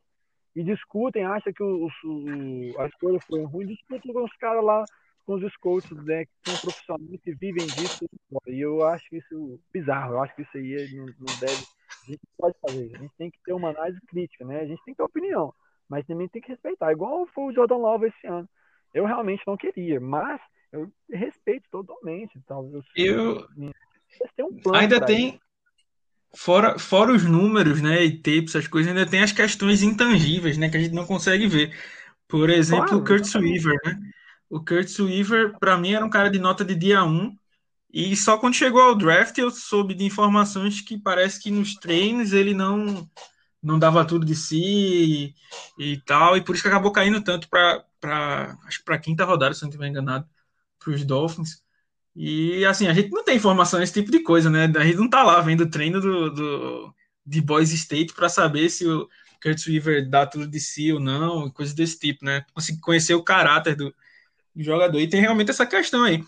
S1: e discutem, acha que o, o, a escolha foi ruim, discutem com os caras lá, com os scouts, né, que são profissionais que vivem disso. E eu acho isso bizarro, eu acho que isso aí não, não deve, a gente pode fazer, a gente tem que ter uma análise crítica, né, a gente tem que ter opinião, mas também tem que respeitar, igual foi o Jordan Love esse ano. Eu realmente não queria, mas eu respeito totalmente. Tal.
S4: Eu, eu... Um ainda tem. Fora, fora os números, né, e tapes, essas coisas, ainda tem as questões intangíveis, né, que a gente não consegue ver. Por exemplo, claro, o Kurt Weaver, né? O Kurt Weaver, para mim, era um cara de nota de dia 1, e só quando chegou ao draft eu soube de informações que parece que nos treinos ele não não dava tudo de si e, e tal, e por isso que acabou caindo tanto para para quinta rodada, se não estiver enganado, para os Dolphins. E assim, a gente não tem informação desse tipo de coisa, né? A gente não tá lá vendo o treino do, do, de Boys State para saber se o Kurt Weaver dá tudo de si ou não, coisas desse tipo, né? Conseguir conhecer o caráter do, do, jogador. E tem realmente essa questão aí.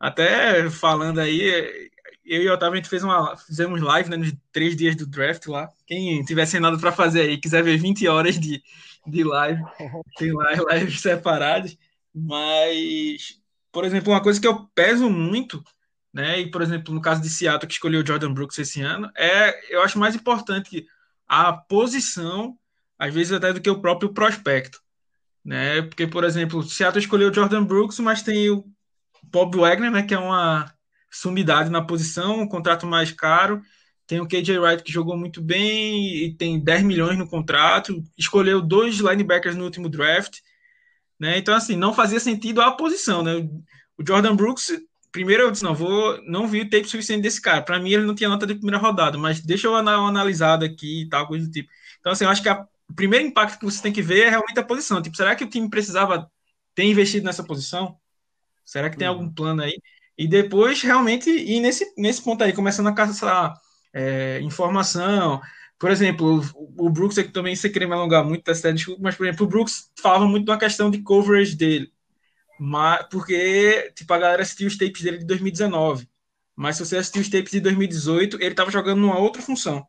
S4: Até falando aí, eu e o Otávio, a gente fez uma, fizemos live né, nos três dias do draft lá. Quem tiver sem nada para fazer aí, quiser ver 20 horas de, de live, tem live, lives separadas. Mas por exemplo, uma coisa que eu peso muito, né? E, por exemplo, no caso de Seattle, que escolheu Jordan Brooks esse ano, é, eu acho mais importante a posição, às vezes até do que o próprio prospecto, né? Porque, por exemplo, Seattle escolheu o Jordan Brooks, mas tem o Bob Wagner, né? Que é uma sumidade na posição, um contrato mais caro. Tem o KJ Wright que jogou muito bem e tem 10 milhões no contrato. Escolheu dois linebackers no último draft. Né? Então, assim, não fazia sentido a posição. Né? O Jordan Brooks, primeiro eu disse, não, vou, não vi o tape suficiente desse cara. Para mim, ele não tinha nota de primeira rodada, mas deixa eu analisada aqui e tal, coisa do tipo. Então, assim, eu acho que a, o primeiro impacto que você tem que ver é realmente a posição. Tipo, será que o time precisava ter investido nessa posição? Será que tem uhum. algum plano aí? E depois, realmente, ir nesse, nesse ponto aí, começando a caçar é, informação, por exemplo, o, Brooks aqui também, você queria me alongar muito série, desculpa, mas, por exemplo, o Brooks falava muito da questão de coverage dele. Mas, porque, tipo, a galera assistiu os tapes dele de 2019. Mas se você assistiu os tapes de 2018, ele estava jogando numa outra função.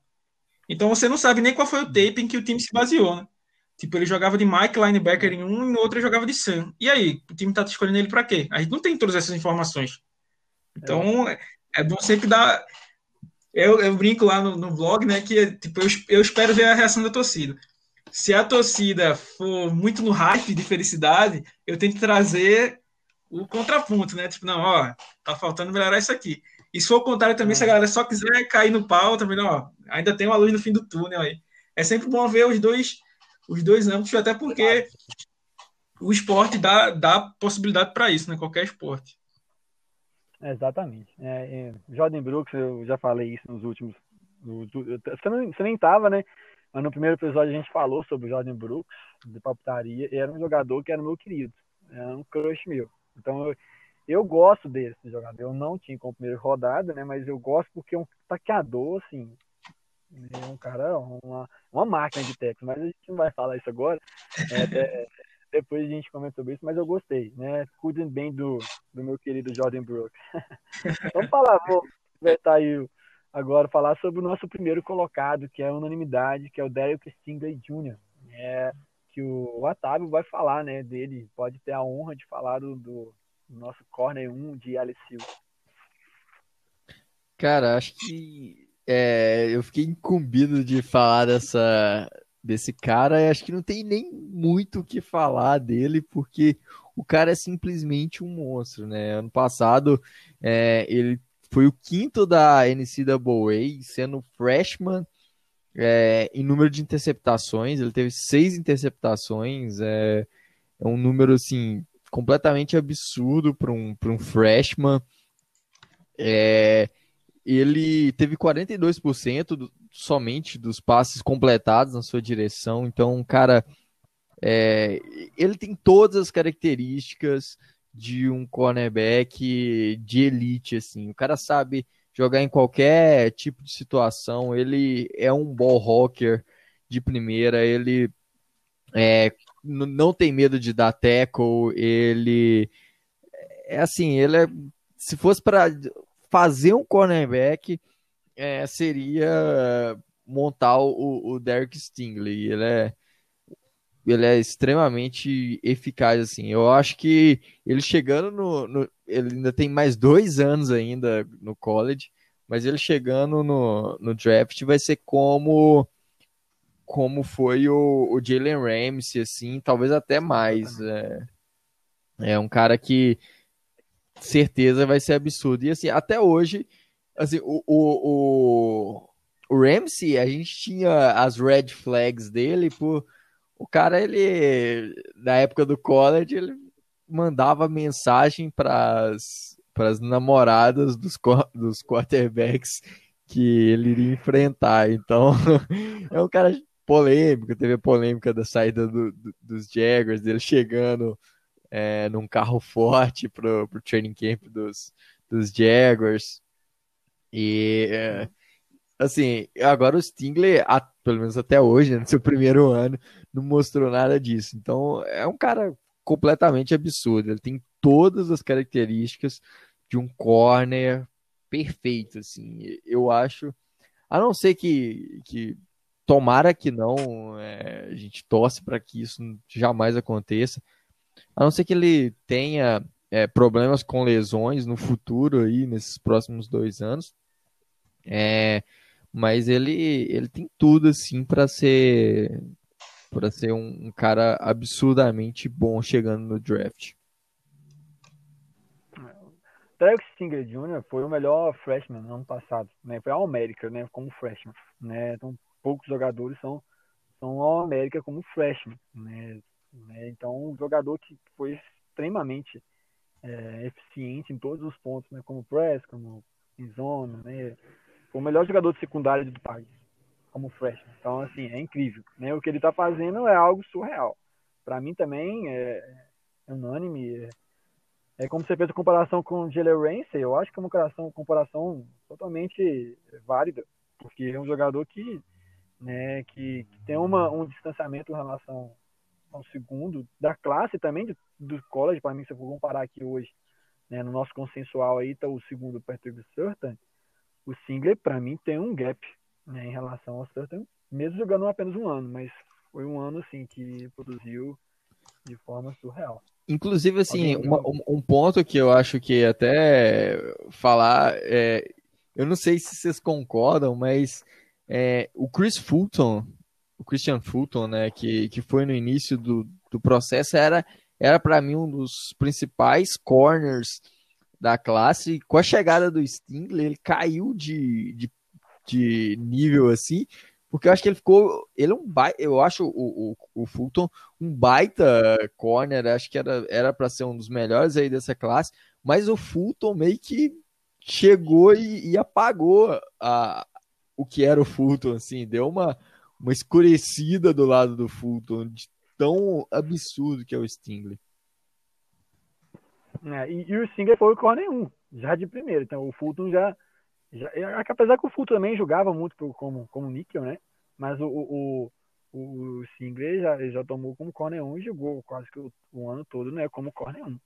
S4: Então você não sabe nem qual foi o tape em que o time se baseou, né? Tipo, ele jogava de Mike linebacker em um e no outro ele jogava de Sam. E aí, o time tá escolhendo ele para quê? A gente não tem todas essas informações. Então, é, é bom sempre dar eu, eu brinco lá no, no blog, né, que tipo, eu, eu espero ver a reação da torcida. Se a torcida for muito no hype de felicidade, eu tenho que trazer o contraponto, né? Tipo, não, ó, tá faltando melhorar isso aqui. E se for o contrário também, se a galera só quiser cair no pau, também, ó, ainda tem uma luz no fim do túnel aí. É sempre bom ver os dois, os dois âmbitos, até porque o esporte dá, dá possibilidade para isso, né? Qualquer esporte.
S1: Exatamente. É, é, Jordan Brooks, eu já falei isso nos últimos. Você, não, você nem estava, né? Mas no primeiro episódio a gente falou sobre o Jordan Brooks, de palpitaria, e era um jogador que era meu querido. Era um crush meu. Então eu, eu gosto desse jogador. Eu não tinha como primeira rodada, né? Mas eu gosto porque é um taqueador, assim. É um cara, uma, uma máquina de técnico, mas a gente não vai falar isso agora. É, depois a gente comenta sobre isso, mas eu gostei, né? Cuidem bem do, do meu querido Jordan Brooks. Vamos falar, vou aproveitar aí agora falar sobre o nosso primeiro colocado, que é a unanimidade, que é o Derek Stingley Jr. É, que o Otávio vai falar, né, dele, pode ter a honra de falar do, do nosso corner 1 de LSU.
S3: Cara, acho que é, eu fiquei incumbido de falar dessa, desse cara acho que não tem nem muito o que falar dele, porque o cara é simplesmente um monstro, né? Ano passado é, ele foi o quinto da NCAA, sendo freshman é, em número de interceptações, ele teve seis interceptações, é, é um número assim completamente absurdo para um, um freshman. É, ele teve 42% do, somente dos passes completados na sua direção. Então, cara, é, ele tem todas as características de um cornerback de elite, assim. O cara sabe jogar em qualquer tipo de situação. Ele é um ball rocker de primeira. Ele é, não tem medo de dar tackle. Ele é assim, ele é se fosse para fazer um cornerback é, seria montar o, o Derek Stingley. Ele é, ele é extremamente eficaz, assim. Eu acho que ele chegando no, no, Ele ainda tem mais dois anos ainda no college, mas ele chegando no, no draft vai ser como como foi o, o Jalen Ramsey, assim, talvez até mais. É, é um cara que certeza vai ser absurdo. E assim, até hoje, assim, o, o, o, o Ramsey, a gente tinha as red flags dele por o cara ele na época do college ele mandava mensagem para as namoradas dos, dos quarterbacks que ele iria enfrentar. Então, é um cara polêmico. Teve a polêmica da saída do, do, dos Jaguars, dele chegando é, num carro forte pro, pro training camp dos, dos Jaguars. E é, assim, agora o Stingler, pelo menos até hoje, né, no seu primeiro ano, não mostrou nada disso. Então é um cara completamente absurdo. Ele tem todas as características de um corner perfeito, assim. Eu acho, a não ser que, que tomara que não, é, a gente torce para que isso jamais aconteça a não ser que ele tenha é, problemas com lesões no futuro aí, nesses próximos dois anos. É, mas ele, ele tem tudo assim para ser para ser um, um, cara absurdamente bom chegando no draft.
S1: Derek Stinger Jr. foi o melhor freshman no ano passado, né? Foi a América, né? Como freshman, né? Então poucos jogadores são são a América como freshman, né? Né? Então, um jogador que foi extremamente é, eficiente em todos os pontos, né? como press, como em zona, né? o melhor jogador de secundário do país, como freshman. Então, assim, é incrível. Né? O que ele está fazendo é algo surreal. Para mim também é, é unânime. É, é, como você fez a comparação com o Jalen Ramsey, eu acho que é uma comparação, comparação totalmente válida, porque é um jogador que, né, que, que tem uma, um distanciamento em relação ao segundo da classe também do, do college, para mim, se eu for comparar aqui hoje, né, no nosso consensual aí tá o segundo Patrick Surtain, o Singler para mim tem um gap né, em relação ao Surtain, mesmo jogando apenas um ano, mas foi um ano assim que produziu de forma surreal.
S3: Inclusive, assim, uma, um, ponto que eu acho que até falar, é, eu não sei se vocês concordam, mas é, o Chris Fulton, o Christian Fulton, né, que, que foi no início do, do processo, era era para mim um dos principais corners da classe. Com a chegada do Stingler, ele caiu de, de, de nível assim, porque eu acho que ele ficou. Ele é um baita, eu acho o, o, o Fulton um baita corner, acho que era para ser um dos melhores aí dessa classe, mas o Fulton meio que chegou e, e apagou a, o que era o Fulton, assim, deu uma, uma escurecida do lado do Fulton, de tão absurdo que é o Stingley.
S1: É, e, e, o Stingley foi o corner 1, já de primeiro, então o Fulton já, já apesar que o Fulton também jogava muito como, como níquel, né, mas o, o, o, o Stingley já, já tomou como corner 1 e jogou quase que o, o ano todo, né, como corner 1.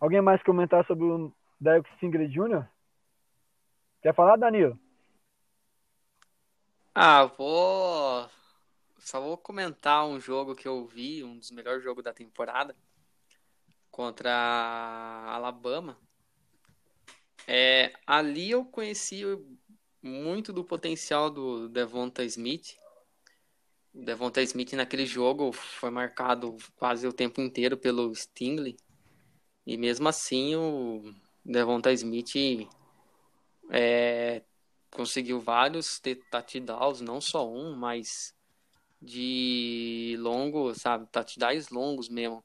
S1: Alguém mais comentar sobre o Derek Stingley Jr.? Quer falar, Danilo?
S2: Ah, vou. Só vou comentar um jogo que eu vi, um dos melhores jogos da temporada, contra a Alabama. É, ali eu conheci muito do potencial do Devonta Smith. O Devonta Smith naquele jogo foi marcado quase o tempo inteiro pelo Stingley. E mesmo assim o Devonta Smith é, conseguiu vários touchdowns, não só um, mas de longo, sabe, touchdowns longos mesmo,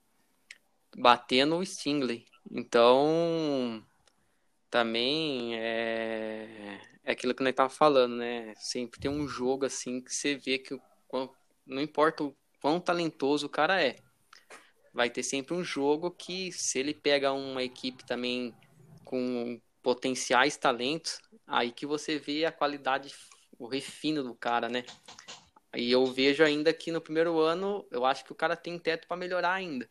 S2: batendo o Stingley. Então, também é, é aquilo que nós tava falando, né? Sempre tem um jogo assim que você vê que não importa o quão talentoso o cara é, vai ter sempre um jogo que, se ele pega uma equipe também com potenciais talentos, aí que você vê a qualidade, o refino do cara, né? E eu vejo ainda que no primeiro ano, eu acho que o cara tem teto para melhorar ainda.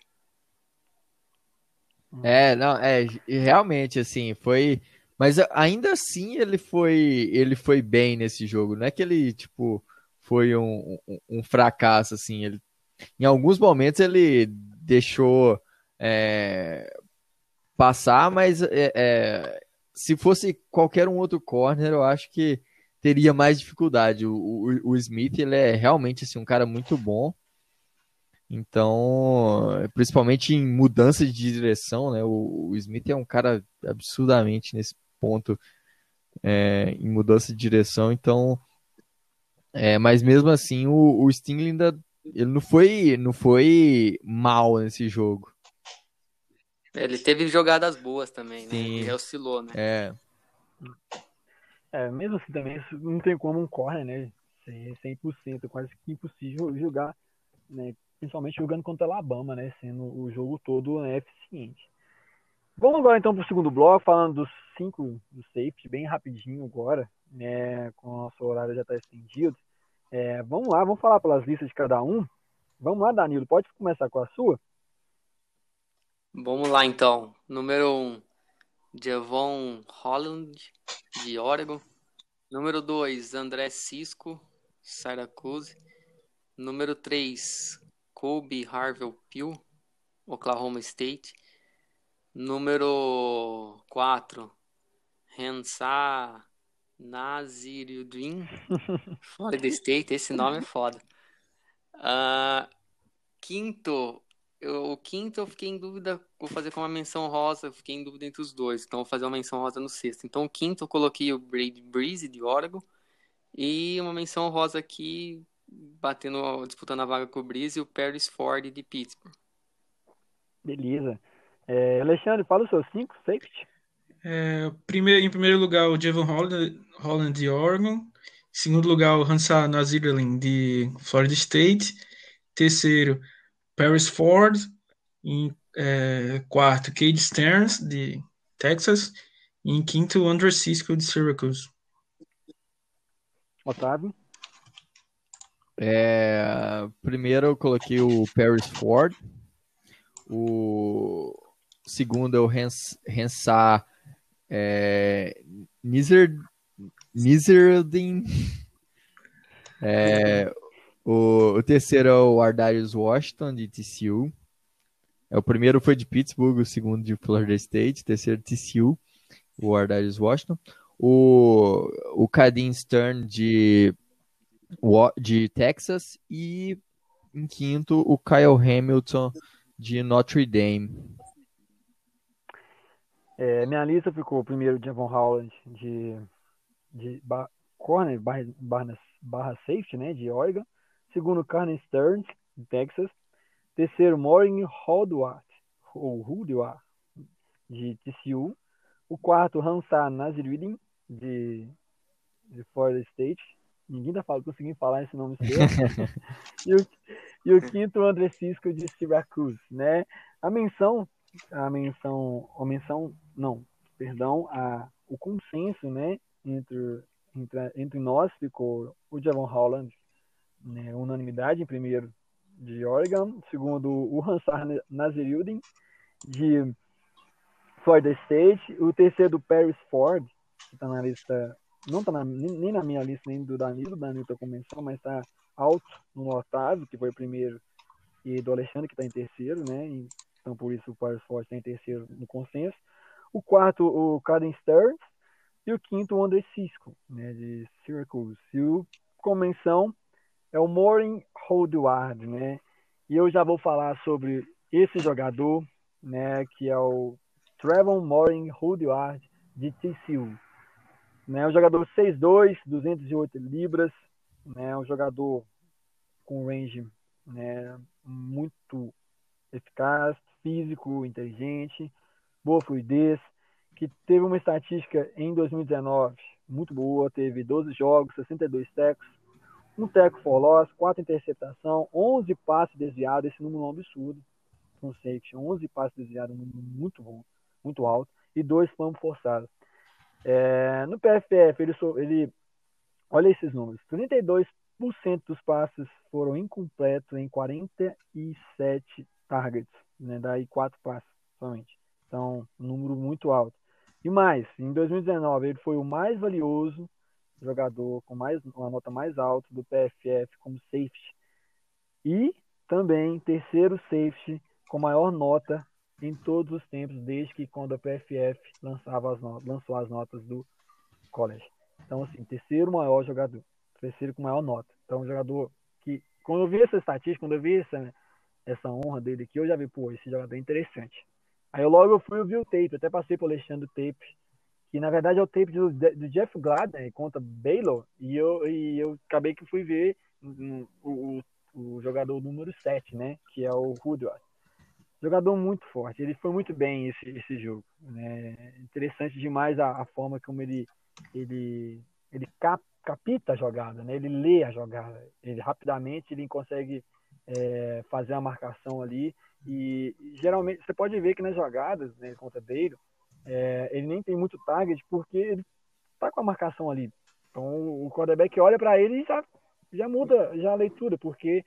S3: É, não, é, realmente, assim, foi. Mas ainda assim ele foi ele foi bem nesse jogo. Não é que ele, tipo, foi um, um, um fracasso, assim. Ele, em alguns momentos ele deixou é, passar, mas é, é, se fosse qualquer um outro corner, eu acho que teria mais dificuldade. O, o, o, Smith ele é realmente assim, um cara muito bom. Então, principalmente em mudança de direção, né? O, o Smith é um cara absurdamente nesse ponto é, em mudança de direção. Então, é, mas mesmo assim, o, o Sting ainda ele não foi, não foi mal nesse jogo.
S2: Ele teve jogadas boas também, né? Ele oscilou, né?
S3: É.
S1: É, mesmo assim também não tem como um corner, né? 100%, quase que impossível jogar, né? Principalmente jogando contra a Alabama, né? Sendo o jogo todo né, eficiente. Vamos agora então para o segundo bloco, falando dos cinco do safety, bem rapidinho agora, né? Com o nosso horário já está estendido. É, vamos lá, vamos falar pelas listas de cada um. Vamos lá, Danilo, pode começar com a sua?
S2: Vamos lá então. Número 1, um, Javon Holland, de Oregon. Número 2, André Cisco, Syracuse. Número 3, Kobe Harvell Peel, Oklahoma State. Número 4, Rensa Naziruddin, Florida State. Esse nome é foda. Uh, quinto, eu, o quinto eu fiquei em dúvida, vou fazer com uma menção rosa, fiquei em dúvida entre os dois, então vou fazer uma menção rosa no sexto. Então o quinto eu coloquei o Brady Breeze de Oregon e uma menção rosa aqui, batendo, disputando a vaga com o Breeze e o Paris Ford de Pittsburgh.
S1: Beleza. É, Alexandre, fala os seus cinco safety.
S4: É, primeiro, em primeiro lugar, o Javon Holland, Holland de Oregon. Em segundo lugar, o Hansa Nazirlin de Florida State. Terceiro, Paris Ford. Em é, quarto, Cade Stearns, de Texas. E em quinto, Andrew Cisco, de Syracuse.
S1: Otávio?
S3: É, primeiro eu coloquei o Paris Ford. O segundo é o Rensa é, Nizer, Nizerdin. É, o, o, terceiro é o Ardarius Washington, de TCU. É, o primeiro foi de Pittsburgh, o segundo de Florida State, o terceiro TCU, o Ardarius Washington. O, o Cadin Stern, de, de Texas. E em quinto, o Kyle Hamilton, de Notre Dame.
S1: É, minha lista ficou primeiro Javon Howland de, de bar, corner barra, barra, barra safety, né, de Oregon. Segundo, Carmen Stearns, de Texas. Terceiro, Maureen Holdwart, ou Holdwart, de TCU. O quarto, Hansar Nazirudin, de, de Florida State. Ninguém tá falando, conseguindo falar esse nome e, o, e o quinto, André Cisco, de Syracuse, né? A menção, a menção, a menção, não, perdão, a, o consenso, né, entre, entre, entre nós ficou o Javon Holland, né, unanimidade em primeiro de Oregon, segundo o Hansar Nazirudin, de Florida State, o terceiro do Paris Ford, que está na lista, não está nem na minha lista, nem do Danilo, o Danilo está começando, mas está alto no Otávio, que foi o primeiro, e do Alexandre, que está em terceiro, né? Então, por isso, o Paris Ford está em terceiro no consenso. O quarto, o Caden Stearns. E o quinto, o André Cisco, né? De Syracuse. E o convenção é o Maureen Holdward, né? E eu já vou falar sobre esse jogador, né? Que é o Trevor Morin Holdward de TCU. Né, um jogador 6'2", 208 libras, né, um jogador com range né, muito eficaz, físico, inteligente, boa fluidez, que teve uma estatística em 2019 muito boa, teve 12 jogos, 62 tecos, um teco for loss, 4 interceptação, 11 passes desviados, esse número é um absurdo, um safety, 11 passes desviados, um número muito bom muito alto, e dois fumbles forçados. É, no PFF, ele, ele, olha esses números: 32% dos passes foram incompletos em 47 targets, né, daí quatro passes somente. Então, um número muito alto. E mais, em 2019, ele foi o mais valioso jogador com mais, uma nota mais alta do PFF como safety. E também terceiro safety com maior nota em todos os tempos, desde que quando a PFF lançava as notas, lançou as notas do college. Então, assim, terceiro maior jogador, terceiro com maior nota. Então, um jogador que, quando eu vi essa estatística, quando eu vi essa, essa honra dele aqui, eu já vi, pô, esse jogador é interessante. Aí eu logo eu fui vi o tape, até passei pro Alexandre o tape, que na verdade é o tape do, do Jeff Gladden contra Baylor, e eu, e eu acabei que fui ver o, o, o jogador número 7, né, que é o Woodward jogador muito forte. Ele foi muito bem esse, esse jogo. Né? Interessante demais a, a, forma como ele ele ele cap, capita a jogada, né? Ele lê a jogada. Ele rapidamente ele consegue é, fazer a marcação ali e geralmente você pode ver que nas jogadas né, contra Beiro é, ele nem tem muito target porque ele tá com a marcação ali. Então o quarterback olha para ele e já já muda já a leitura, porque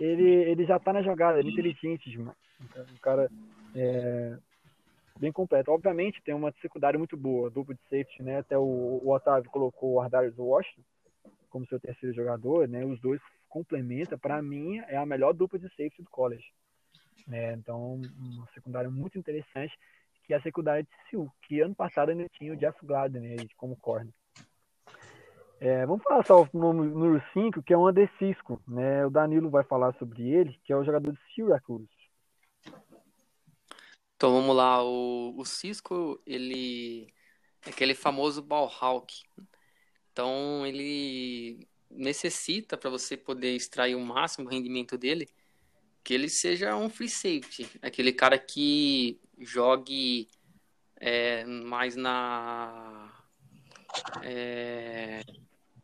S1: ele, ele já tá na jogada, ele é inteligente demais. Um cara é, bem completo. Obviamente tem uma secundária muito boa, dupla de safety, né? Até o, o Otávio colocou o Ardarius Washington como seu terceiro jogador, né? Os dois complementam. Para mim, é a melhor dupla de safety do college. Né? Então, uma secundária muito interessante, que é a secundária de Sil, que ano passado ainda tinha o Jeff Gladden né, como corner. É, vamos falar só o número 5, que é o Ander Cisco. Né? O Danilo vai falar sobre ele, que é o jogador de Syracuse.
S2: Então vamos lá, o, o Cisco, ele é aquele famoso ball hawk. Então ele necessita para você poder extrair o máximo rendimento dele, que ele seja um free safety, aquele cara que jogue é, mais na é,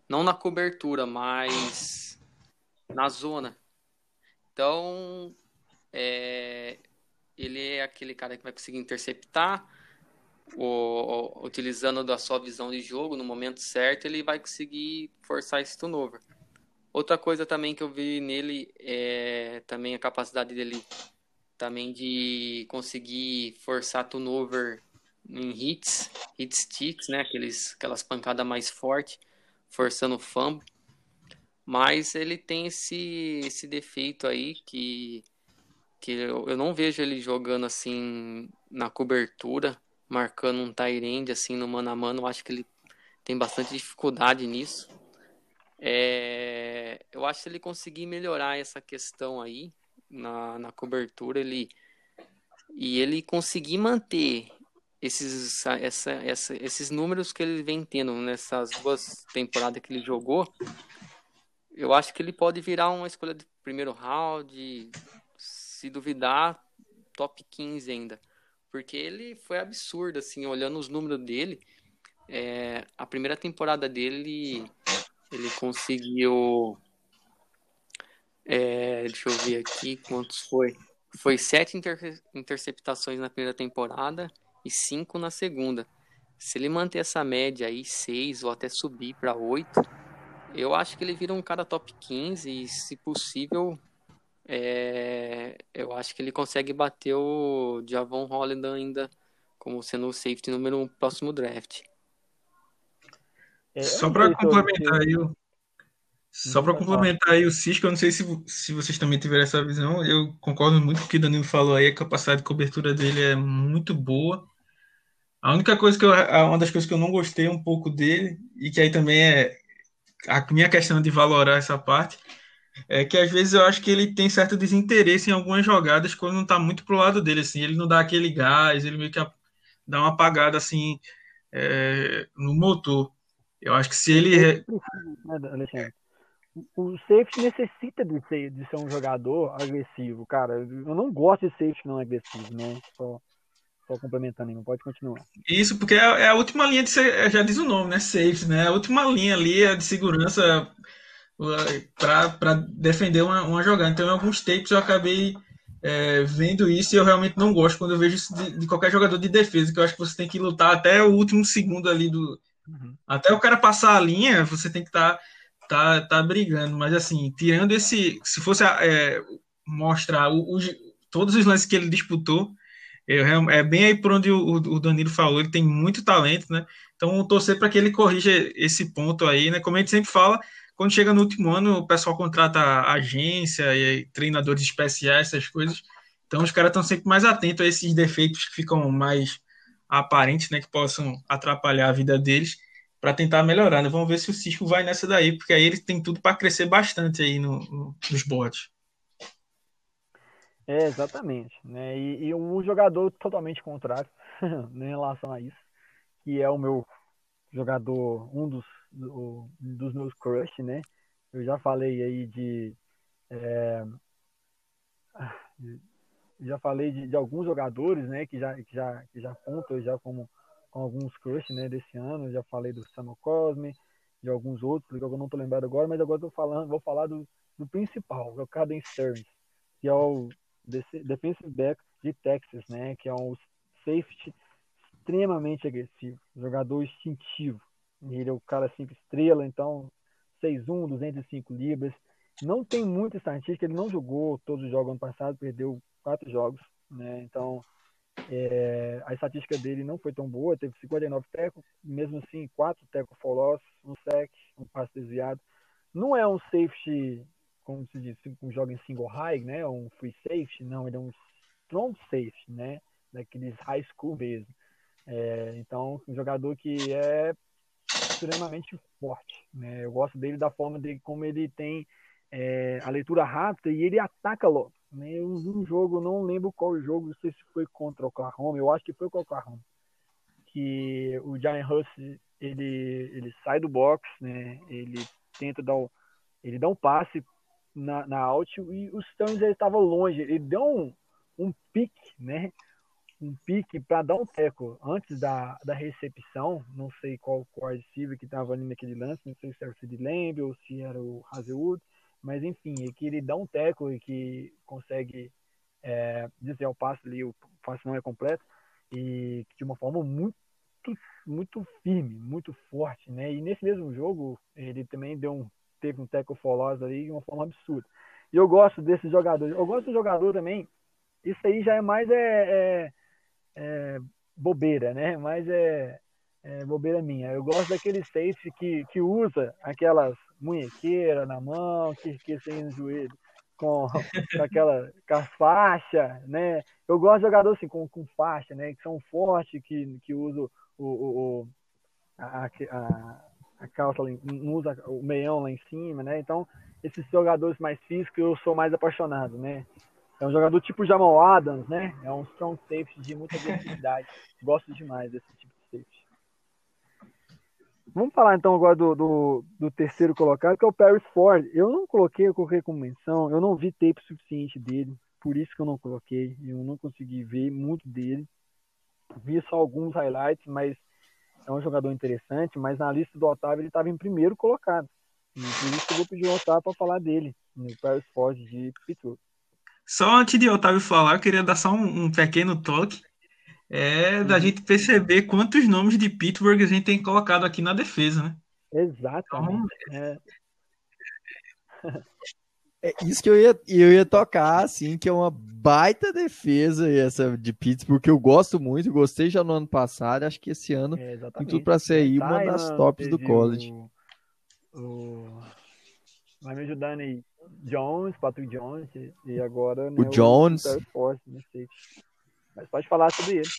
S2: não na cobertura, mas na zona. Então, é, ele é aquele cara que vai conseguir interceptar, utilizando da sua visão de jogo no momento certo, ele vai conseguir forçar esse turnover. Outra coisa também que eu vi nele é também a capacidade dele também de conseguir forçar turnover em hits, hit sticks, né, aqueles, aquelas pancadas mais fortes forçando o fumble. Mas ele tem esse, esse defeito aí que, que eu, eu não vejo ele jogando assim na cobertura, marcando um tight assim no mano a mano. Eu acho que ele tem bastante dificuldade nisso. É, eu acho que ele conseguir melhorar essa questão aí na, na cobertura, ele e ele conseguir manter esses, essa, essa, esses números que ele vem tendo nessas duas temporadas que ele jogou, eu acho que ele pode virar uma escolha de primeiro round, se duvidar, top 15 ainda. porque ele foi absurdo, assim, olhando os números dele. É, a primeira temporada dele, ele conseguiu. É, deixa eu ver aqui quantos foi. Foi sete inter, interceptações na primeira temporada e cinco na segunda. Se ele manter essa média aí, seis ou até subir para oito, eu acho que ele vira um cara top 15 e, se possível, é, eu acho que ele consegue bater o Javon Holland ainda como sendo o safety número um próximo draft.
S4: É, Só para complementar aí o só para complementar aí o Cisco, eu não sei se, se vocês também tiveram essa visão, eu concordo muito com o que o Danilo falou aí, a capacidade de cobertura dele é muito boa. A única coisa que eu, uma das coisas que eu não gostei um pouco dele, e que aí também é a minha questão de valorar essa parte, é que às vezes eu acho que ele tem certo desinteresse em algumas jogadas quando não está muito pro lado dele, assim, ele não dá aquele gás, ele meio que dá uma apagada assim é, no motor. Eu acho que se ele.
S1: Né, o safety necessita de ser, de ser um jogador agressivo, cara. Eu não gosto de safety não agressivo, né? Só, só complementando aí, pode continuar.
S4: Isso, porque é, é a última linha de já diz o nome, né? Safety, né? A última linha ali é de segurança para defender uma, uma jogada. Então, em alguns tapes eu acabei é, vendo isso e eu realmente não gosto quando eu vejo isso de, de, qualquer jogador de defesa, que eu acho que você tem que lutar até o último segundo ali do. Uhum. Até o cara passar a linha, você tem que estar tá, tá, tá brigando. Mas assim, tirando esse. Se fosse é, mostrar o, o, todos os lances que ele disputou, eu, é bem aí por onde o, o Danilo falou, ele tem muito talento, né? Então, torcer para que ele corrija esse ponto aí, né? Como a gente sempre fala, quando chega no último ano, o pessoal contrata agência e treinadores especiais, essas coisas. Então os caras estão sempre mais atentos a esses defeitos que ficam mais aparentes, né, que possam atrapalhar a vida deles, para tentar melhorar. Né? Vamos ver se o Cisco vai nessa daí, porque aí ele tem tudo para crescer bastante aí no, no, nos bots.
S1: É, exatamente. Né? E, e, um jogador totalmente contrário em relação a isso, que é o meu jogador, um dos do, dos meus crush, né? Eu já falei aí de. É, já falei de, de, alguns jogadores, né? Que já, que já, que já contam já como com alguns crush, né? Desse ano. Já falei do Samuel Cosme, de alguns outros, que eu não tô lembrado agora, mas agora tô falando, vou falar do, do principal, que é o Caden Stearns, que é o defensive back de Texas, né? Que é um safety extremamente agressivo, jogador instintivo. Ele é o cara sempre estrela, então 6'1, 205 libras. Não tem muita estatística, ele não jogou todos os jogos ano passado, perdeu quatro jogos, né? Então é, a estatística dele não foi tão boa, teve 59 tecos, mesmo assim, quatro tecos for loss, um sec, um passe desviado. Não é um safety, como se diz, um joga em single high, né? Um free safety, não, ele é um strong safety, né? Daqueles high school mesmo. É, então, um jogador que é extremamente forte. Né? Eu gosto dele da forma de como ele tem é, a leitura rápida e ele ataca logo. Vi um jogo, não lembro qual jogo, não sei se foi contra o Oklahoma, eu acho que foi contra o Oklahoma, que o Giant Huss ele, ele sai do box, né? ele tenta dar o, ele dá um passe na, na out e o Stones ele estava longe, ele deu um, um pique, né? um pique para dar um teco antes da, da recepção. Não sei qual receiver que estava ali naquele lance, não sei se era o Sid Lamb ou se era o Hazelwood, mas enfim, é que ele dá um teco e que consegue é, dizer o passe ali, o passe não é completo, e de uma forma muito muito firme, muito forte, né? E nesse mesmo jogo ele também deu um teve um teco foloso ali de uma forma absurda. E eu gosto desses jogadores. Eu gosto do jogador também. Isso aí já é mais é, é é, bobeira, né? Mas é, é, bobeira minha. Eu gosto daquele safe que, que usa aquelas munhequeiras na mão, que esquece no joelho, com, com aquela com a faixa, né? Eu gosto de jogador assim, com, com faixa, né? Que são fortes, que, que usam o, o, o a, a, a calça, não usa o meião lá em cima, né? Então, esses jogadores mais físicos eu sou mais apaixonado, né? É um jogador tipo Jamal Adams, né? É um strong safety de muita agressividade. Gosto demais desse. Vamos falar então agora do, do, do, terceiro colocado, que é o Paris Ford. Eu não coloquei, eu coloquei como menção, eu não vi tape suficiente dele, por isso que eu não coloquei. Eu não consegui ver muito dele. vi só alguns highlights, mas é um jogador interessante, mas na lista do Otávio ele estava em primeiro colocado. E por isso eu vou pedir o Otávio para falar dele, no Paris Ford de Pittsburgh.
S4: Só antes de Otávio falar, eu queria dar só um, um pequeno toque. É da uhum. gente perceber quantos nomes de Pittsburgh a gente tem colocado aqui na defesa, né?
S1: Exatamente. Então, é.
S3: É isso que eu ia, eu ia tocar, assim, que é uma baita defesa essa de Pittsburgh, porque eu gosto muito, gostei já no ano passado, acho que esse ano é, tem tudo para ser aí uma das tops do college. O,
S1: o... Vai me ajudando aí. Jones, Patrick Jones, e agora
S3: né, o Jones.
S1: O Force, não sei. Mas pode falar sobre ele.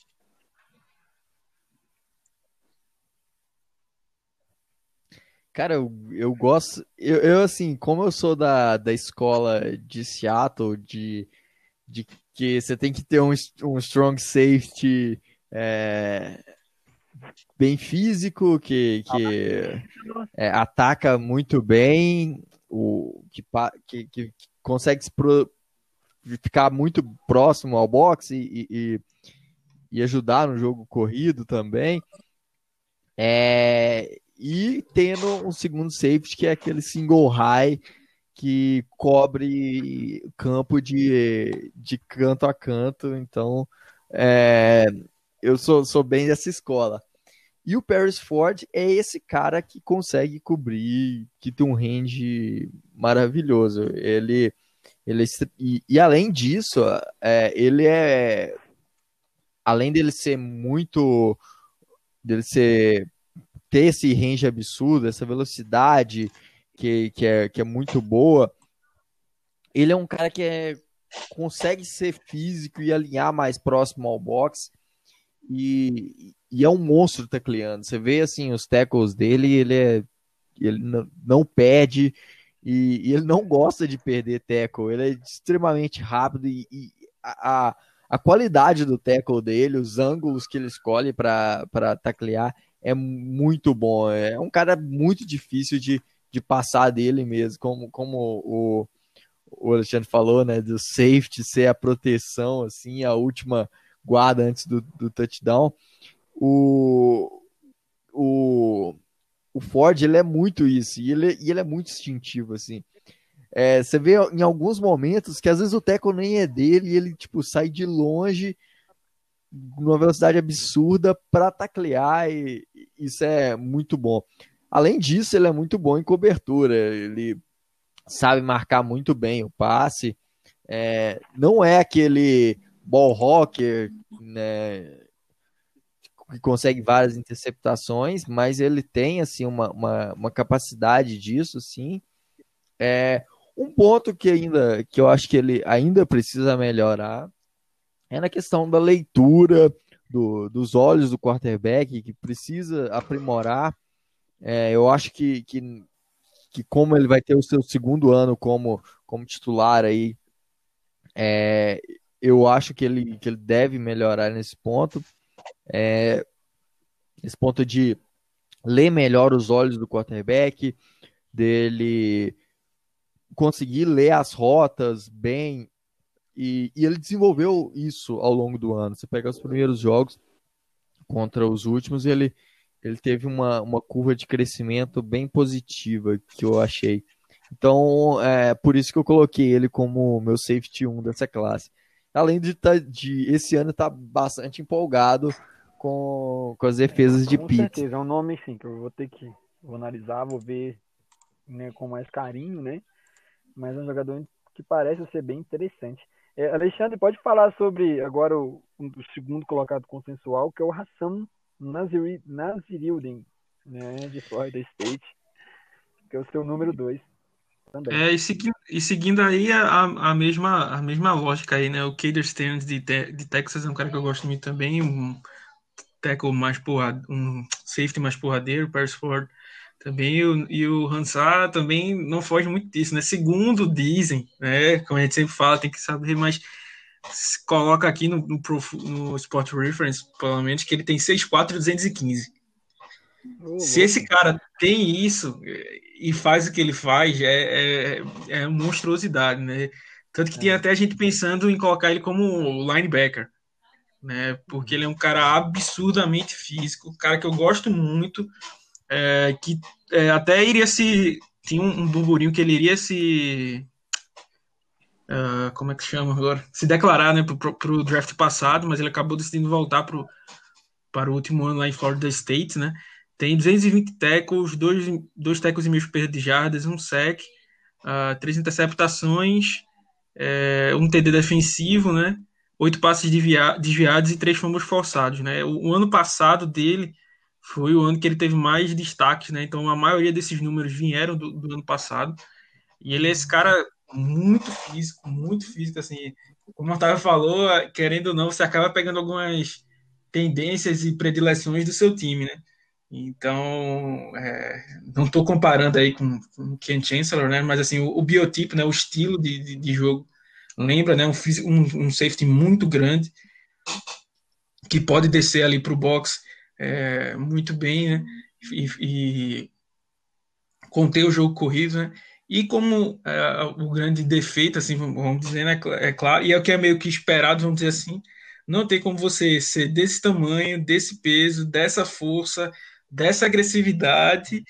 S3: Cara, eu, eu gosto. Eu, eu, assim, como eu sou da, da escola de Seattle, de, de que você tem que ter um, um strong safety é, bem físico, que, que é, ataca muito bem, o, que, que, que consegue pro, ficar muito próximo ao boxe e, e, e ajudar no jogo corrido também. É, e tendo um segundo safety que é aquele single high que cobre campo de, de canto a canto. Então, é, eu sou, sou bem dessa escola. E o Paris Ford é esse cara que consegue cobrir, que tem um range maravilhoso. Ele, ele e, e além disso, é, ele é além dele ser muito dele ser ter esse range absurdo, essa velocidade que, que, é, que é muito boa, ele é um cara que é, consegue ser físico e alinhar mais próximo ao box e, e é um monstro tecleando. Você vê assim os tackles dele, ele é ele não perde e, e, ele não gosta de perder tackle. Ele é extremamente rápido e, e a, a qualidade do tackle dele, os ângulos que ele escolhe para taclear é muito bom. É um cara muito difícil de, de passar dele mesmo, como, como o, o Alexandre falou, né? Do safety ser a proteção, assim, a última guarda antes do, do touchdown. O, o, o Ford, ele é muito isso, e ele, e ele é muito instintivo, assim. É, você vê em alguns momentos que às vezes o teco nem é dele e ele, tipo, sai de longe numa velocidade absurda para taclear e isso é muito bom. Além disso, ele é muito bom em cobertura, ele sabe marcar muito bem o passe. É, não é aquele ball rocker, né, que consegue várias interceptações, mas ele tem assim uma, uma, uma capacidade disso, sim. É, um ponto que ainda que eu acho que ele ainda precisa melhorar é na questão da leitura do, dos olhos do quarterback, que precisa aprimorar. É, eu acho que, que, que, como ele vai ter o seu segundo ano como, como titular aí, é, eu acho que ele, que ele deve melhorar nesse ponto. É, esse ponto de ler melhor os olhos do quarterback, dele conseguir ler as rotas bem e, e, ele desenvolveu isso ao longo do ano. Você pega os primeiros jogos contra os últimos, ele, ele teve uma, uma curva de crescimento bem positiva que eu achei. Então, é por isso que eu coloquei ele como meu safety 1 dessa classe. Além de, tá, de esse ano estar tá bastante empolgado com, com as defesas de Pete. Com
S1: certeza, é um nome sim que eu vou ter que vou analisar, vou ver né, com mais carinho, né? Mas é um jogador que parece ser bem interessante. É, Alexandre, pode falar sobre agora o, o, segundo colocado consensual, que é o Hassan Naziri, Nazirildin, né, de Florida State, que é o seu número 2.
S4: É, e, segui, e seguindo aí a, a, mesma, a mesma lógica aí, né? O Kader Stearns de, de Texas é um cara que eu gosto muito também, um tackle mais porrado, um safety mais porradeiro, Paris Ford também, e o, e o Hansar também não foge muito disso, né? Segundo dizem, né? Como a gente sempre fala, tem que saber, mas coloca aqui no, no, no Sport Reference, provavelmente, que ele tem 6'4 e 215. Oh, Se esse cara tem isso e faz o que ele faz, é, é, é monstruosidade, né? Tanto que é. tem até gente pensando em colocar ele como linebacker. Né? Porque ele é um cara absurdamente físico, um cara que eu gosto muito, é, que é, até iria se. Tinha um, um burburinho que ele iria se. Uh, como é que chama agora? Se declarar né, para o draft passado, mas ele acabou decidindo voltar pro, para o último ano lá em Florida State, né? Tem 220 tackles, dois, dois tackles e meio perda de jardas, um sec, uh, três interceptações, é, um TD defensivo, né? Oito passes desviados e três fomos forçados, né? O, o, ano passado dele foi o ano que ele teve mais destaques, né? Então a maioria desses números vieram do, do ano passado. E ele é esse cara muito físico, muito físico, assim. Como o Otávio falou, querendo ou não, você acaba pegando algumas tendências e predileções do seu time, né? Então, é, não estou comparando aí com, com o Ken Chancellor, né? Mas assim, o, o biotipo, né? O estilo de, de, de jogo lembra, né? Um, um, um, safety muito grande que pode descer ali para o box é, muito bem, né? E, e, conter o jogo corrido, né? E como é, o grande defeito, assim, vamos dizer, né? É claro, e é o que é meio que esperado, vamos dizer assim, não tem como você ser desse tamanho, desse peso, dessa força, dessa agressividade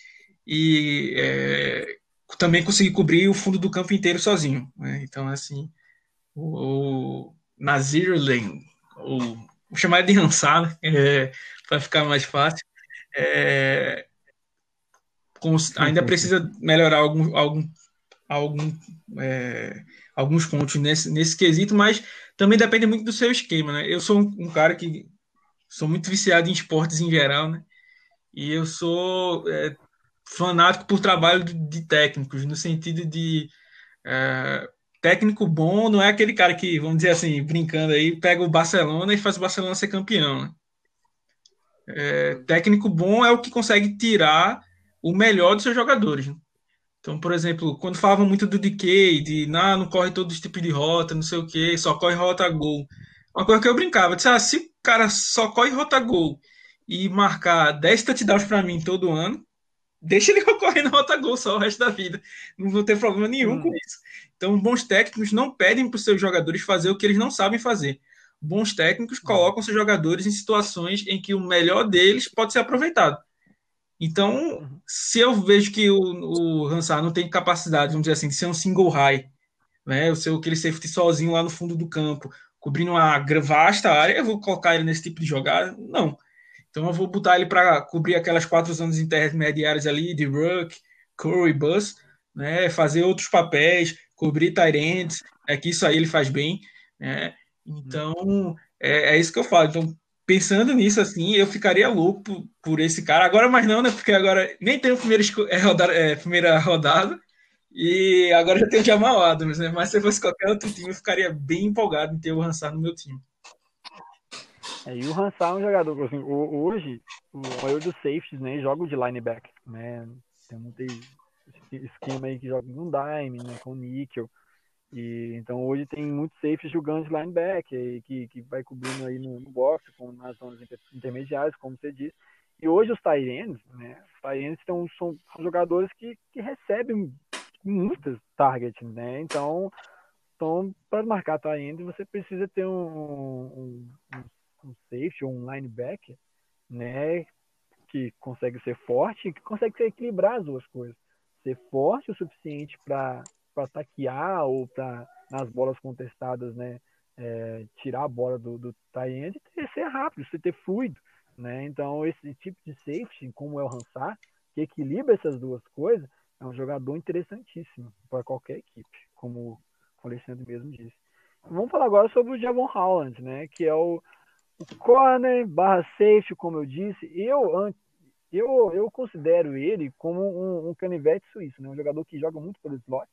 S4: e é, também conseguir cobrir o fundo do campo inteiro sozinho. Né? Então, assim, o, Nazir Lane, ou vou chamar de Hansar, é, para ficar mais fácil, é, com, ainda precisa melhorar algum, algum, algum é, alguns pontos nesse, nesse quesito, mas também depende muito do seu esquema, né? Eu sou um, um cara que sou muito viciado em esportes em geral, né? E eu sou é, fanático por trabalho de, de, técnicos, no sentido de é, técnico bom não é aquele cara que, vamos dizer assim, brincando aí, pega o Barcelona e faz o Barcelona ser campeão. Né? É, técnico bom é o que consegue tirar o melhor dos seus jogadores. Né? Então, por exemplo, quando falavam muito do DK, de não corre todos os tipos de rota, não sei o que, só corre rota gol. Uma coisa que eu brincava, disse, ah, se o cara só corre rota gol e marcar 10 touchdowns para mim todo ano, deixa ele correndo rota gol só o resto da vida. Não vou ter problema nenhum hum. com isso. Então, bons técnicos não pedem para os seus jogadores fazer o que eles não sabem fazer. Bons técnicos hum. colocam seus jogadores em situações em que o melhor deles pode ser aproveitado. Então, uhum. se eu vejo que o, o Hansar não tem capacidade, vamos dizer assim, de ser um single high, né? O seu aquele safety sozinho lá no fundo do campo, cobrindo uma vasta área, eu vou colocar ele nesse tipo de jogada? Não. Então eu vou botar ele para cobrir aquelas quatro zonas intermediárias ali de Ruck, Curry, Bus, né? Fazer outros papéis, cobrir tight é que isso aí ele faz bem, né? Então é, é isso que eu falo. Então pensando nisso assim, eu ficaria louco por, por, esse cara. Agora mais não, né? Porque agora nem tem o primeiro é, rodada, é, primeira rodada e agora já tem o Jamal Adams, né? Mas se fosse qualquer outro time, eu ficaria bem empolgado em ter o Hansar no meu time.
S1: É, e o Hansar é um jogador, assim, hoje, o maior dos safeties, né, joga de linebacker, né, tem muito esquema aí que joga com dime, né, com níquel, e, então hoje tem muitos safeties jogando de linebacker, que, que vai cobrindo aí no, no box, com, nas zonas intermediárias, como você disse, e hoje os Tyrants, né, os Tyrants são, são, jogadores que, que recebem muitas targets, né, então então, para marcar Tyrant, você precisa ter um, um, um safety um linebacker, né, que consegue ser forte, que consegue equilibrar as duas coisas. Ser forte o suficiente para taquear ou para nas bolas contestadas, né, é, tirar a bola do, do tie-end e ser rápido, você ter fluido, né? Então esse tipo de safety, como é o Hansar, que equilibra essas duas coisas, é um jogador interessantíssimo para qualquer equipe, como o Alexandre mesmo disse. Vamos falar agora sobre o Javon Holland, né? Que é o, o corner barra safety, como eu disse, eu, eu, eu considero ele como um, um canivete suíço, né? um jogador que joga muito pelo slot.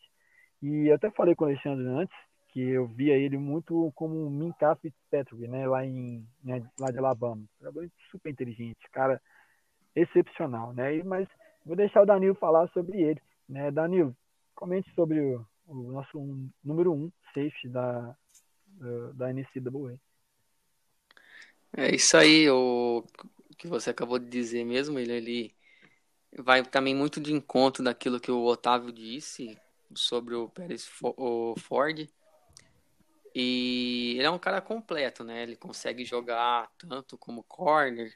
S1: E até falei com o Alexandre antes, que eu via ele muito como um Minka Fitzpatrick, né? lá, em, né? lá de Alabama. Jogador super inteligente, cara excepcional. Né? Mas vou deixar o Danilo falar sobre ele. Né? Danilo, comente sobre o, o nosso um, número um safety da, da NCAA.
S2: É isso aí, o que você acabou de dizer mesmo, ele, ele vai também muito de encontro daquilo que o Otávio disse sobre o Pérez o Ford. E ele é um cara completo, né? Ele consegue jogar tanto como corner,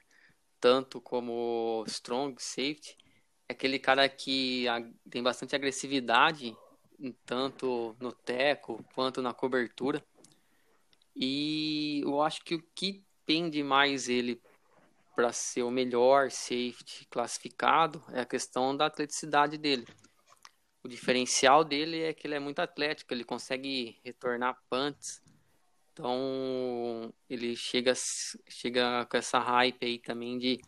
S2: tanto como strong safety. É aquele cara que tem bastante agressividade, tanto no teco quanto na cobertura. E eu acho que o que pende mais ele para ser o melhor safety classificado é a questão da atleticidade dele. O diferencial dele é que ele é muito atlético, ele consegue retornar punts. Então, ele chega, chega com essa hype aí também de,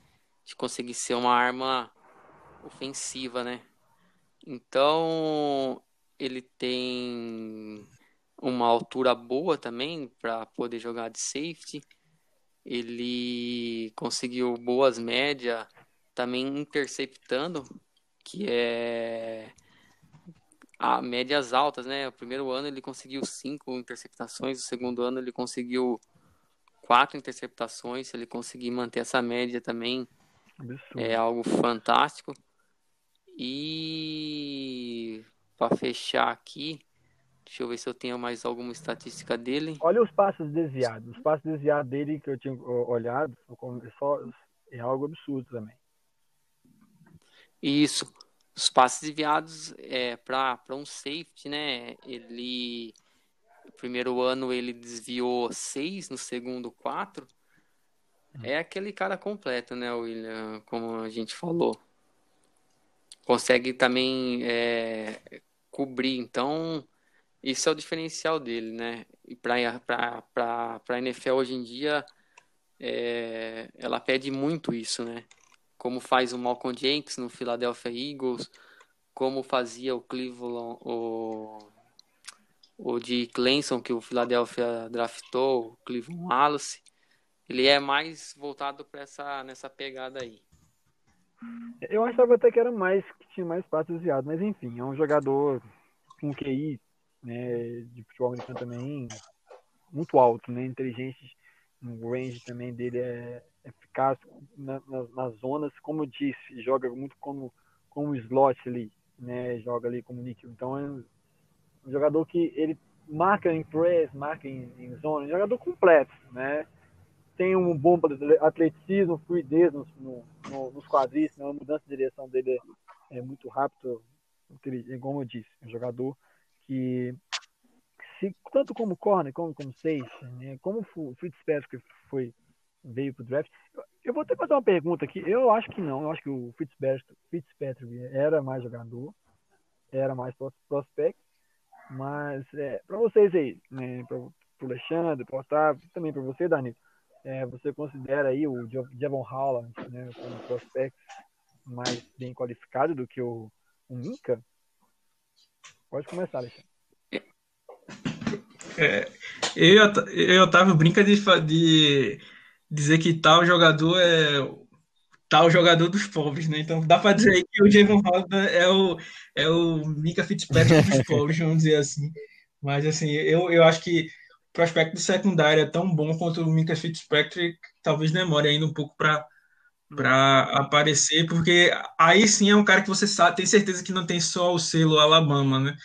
S2: de conseguir ser uma arma ofensiva, né? Então, ele tem uma altura boa também para poder jogar de safety. Ele conseguiu boas médias, também interceptando, que é a médias altas, né? O primeiro ano ele conseguiu cinco interceptações, o segundo ano ele conseguiu quatro interceptações. Se ele conseguir manter essa média também, Absurdo. é algo fantástico. E para fechar aqui, deixa eu ver se eu tenho mais alguma estatística dele.
S1: Olha os passos desviados. Os passos desviados dele que eu tinha olhado, só é algo absurdo também.
S2: Isso. Os passes desviados é para um safety, né? Ele primeiro ano ele desviou seis, no segundo quatro. É aquele cara completo, né, William? Como a gente falou. Consegue também é, cobrir. Então, isso é o diferencial dele, né? E para a NFL hoje em dia, é, ela pede muito isso, né? Como faz o Malcolm Jenkins no Philadelphia Eagles, como fazia o Cleveland, o, o de Clemson, que o Philadelphia draftou, o Cleveland Wallace. Ele é mais voltado para essa nessa pegada aí.
S1: Eu achava até que era mais que tinha mais desviados, mas enfim, é um jogador com QI né, de futebol americano também muito alto, né, inteligente, o range também dele é eficaz na, na, nas zonas, como eu disse, joga muito como como slot ali, né, joga ali como níquel. Então é um jogador que ele marca em press, marca em, em zona, um jogador completo, né? Tem um bom atleticismo, fluidez no, no, nos quadris, né? a mudança de direção dele é, é muito rápido, como eu disse, um jogador que se, tanto como corner como como safety, né, como o Fitzpatrick foi veio para o draft, eu, eu vou até fazer uma pergunta aqui. Eu acho que não. Eu acho que o Fitzpatrick, Fitzpatrick era mais jogador, era mais prospect, mas é, para vocês aí, né, para o Alexandre, para Otávio, também para você, Dani, é, você considera aí o Javon Holland né, como prospect mais bem qualificado do que o, o Minka? Pode começar, Alexandre.
S4: É, eu, eu Otávio brinca de, de dizer que tal jogador é tal jogador dos pobres, né? Então dá para dizer que o Javon Holland é o é o Mika Fitzpatrick dos pobres, vamos dizer assim. Mas assim, eu, eu acho que o prospecto de secundária é tão bom quanto o Mika Fitzpatrick, talvez demore ainda um pouco para para aparecer, porque aí sim é um cara que você sabe, tem certeza que não tem só o selo Alabama, né?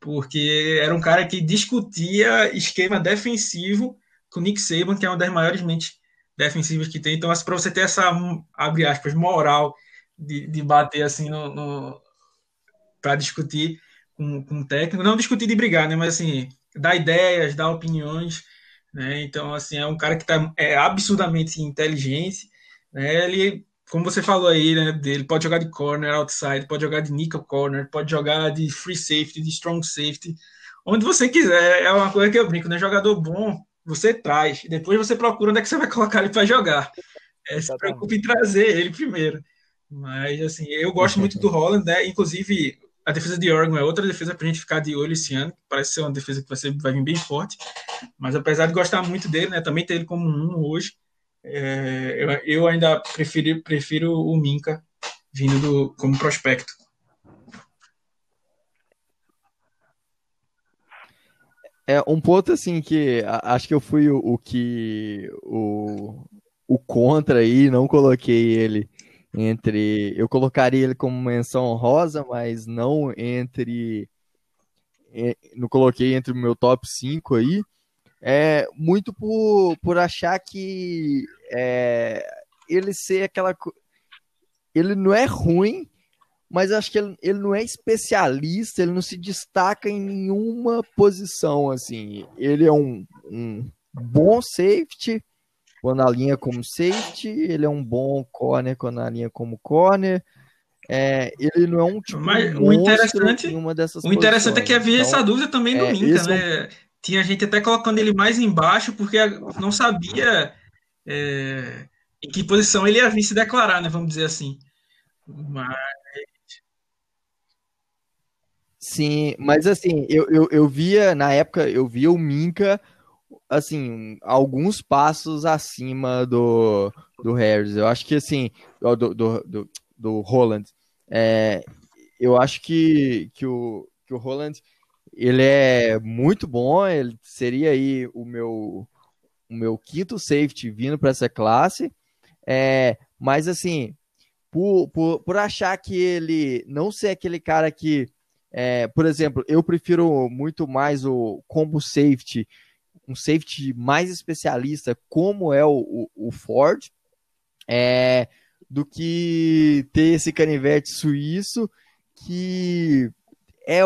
S4: Porque era um cara que discutia esquema defensivo com Nick Saban, que é uma das maiores mentes defensivas que tem. Então, assim, para você ter essa, abre aspas, moral de, de bater assim no, no para discutir com, com o técnico, não discutir de brigar, né? Mas assim, dar ideias, dar opiniões, né? Então, assim, é um cara que tá, é absurdamente inteligente né? Ele, como você falou aí, né, ele pode jogar de corner, outside, pode jogar de nickel corner, pode jogar de free safety, de strong safety, onde você quiser. É uma coisa que eu brinco, né? Jogador bom, você traz. Depois você procura onde é que você vai colocar ele para jogar. É, se preocupe em trazer ele primeiro. Mas, assim, eu gosto muito do Holland, né? Inclusive, a defesa de Oregon é outra defesa para a gente ficar de olho esse ano. Parece ser uma defesa que vai, ser, vai vir bem forte. Mas, apesar de gostar muito dele, né? Também ter ele como um hoje. É, eu, eu, ainda prefiro, prefiro o Minca vindo do, como prospecto.
S3: É um ponto assim que acho que eu fui o, o que o, o contra aí, não coloquei ele entre. Eu colocaria ele como menção rosa, mas não entre. Não coloquei entre o meu top 5 aí é, muito por, por achar que é, ele ser aquela. Ele não é ruim, mas acho que ele, ele não é especialista, ele não se destaca em nenhuma posição. assim. Ele é um, um bom safety quando a linha como safety, ele é um bom corner quando a linha como corner. É, ele não é um tipo
S4: Mas o interessante, uma dessas O interessante posições. é que havia então, essa dúvida também do é, Minka, né? É um... Tinha gente até colocando ele mais embaixo porque não sabia é, em que posição ele ia vir se declarar, né? Vamos dizer assim. Mas...
S3: Sim, mas assim, eu, eu, eu via, na época, eu via o Minka, assim, alguns passos acima do, do Harris. Eu acho que, assim, do, do, do, do Holland. É, eu acho que, que, o, que o Holland ele é muito bom, ele seria aí o meu, o meu quinto safety vindo para essa classe. É, mas assim, por, por, por achar que ele não ser aquele cara que, é, por exemplo, eu prefiro muito mais o combo safety, um safety mais especialista, como é o, o, o Ford. É, do que ter esse canivete suíço que é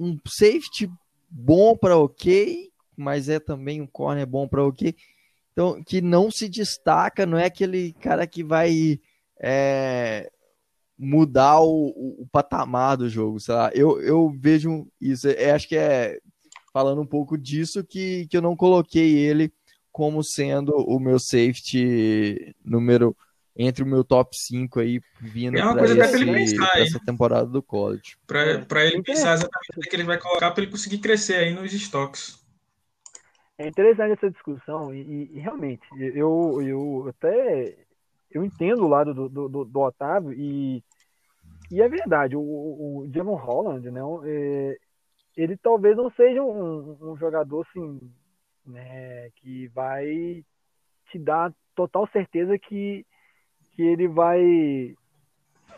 S3: um safety bom para ok, mas é também um corner bom para ok. Então, que não se destaca, não é aquele cara que vai é, mudar o, o, patamar do jogo, sei lá. Eu, eu vejo isso, eu acho que é falando um pouco disso que, que eu não coloquei ele como sendo o meu safety número entre o meu top 5 aí vindo
S4: é uma coisa esse, ele pensar,
S3: essa temporada do college.
S4: Para ele pensar exatamente o que ele vai colocar para ele conseguir crescer aí nos estoques.
S1: É interessante essa discussão e, e, realmente eu, eu até eu entendo o lado do, do, do Otávio e, e é verdade, o, o Jamon Holland, né, é, ele talvez não seja um, um jogador assim, né, que vai te dar total certeza que que ele vai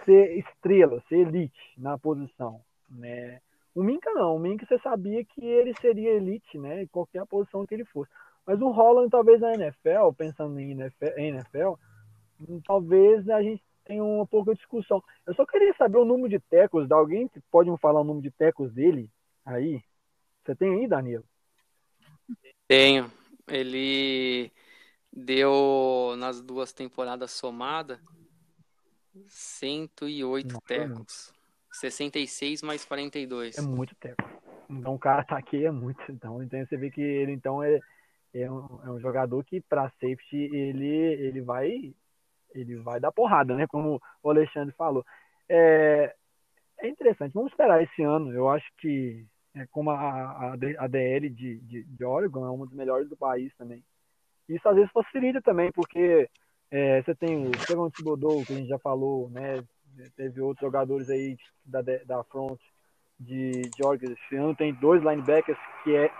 S1: ser estrela, ser elite na posição, né? O Minka não, o Minka você sabia que ele seria elite, né? Em qualquer posição que ele fosse. Mas o Holland, talvez na NFL, pensando em NFL, NFL talvez a gente tenha uma pouca discussão. Eu só queria saber o número de tecos de alguém. Pode me falar o número de tecos dele aí? Você tem aí, Danilo?
S2: Tenho. Ele deu nas duas temporadas somadas 108 Não, tecos. 66 mais 42.
S1: É muito teco. Então o cara tá aqui é muito. Então, então você vê que ele então é, é, um, é um jogador que para safety ele, ele vai ele vai dar porrada, né? Como o Alexandre falou. É, é interessante. Vamos esperar esse ano. Eu acho que é, como a, a, a DL de, de, de Oregon é uma das melhores do país também. Isso às vezes facilita também, porque é, você tem o Stefan Thibodeau, que a gente já falou, né? Teve outros jogadores aí da, da front de Georgia esse ano. Tem dois linebackers que é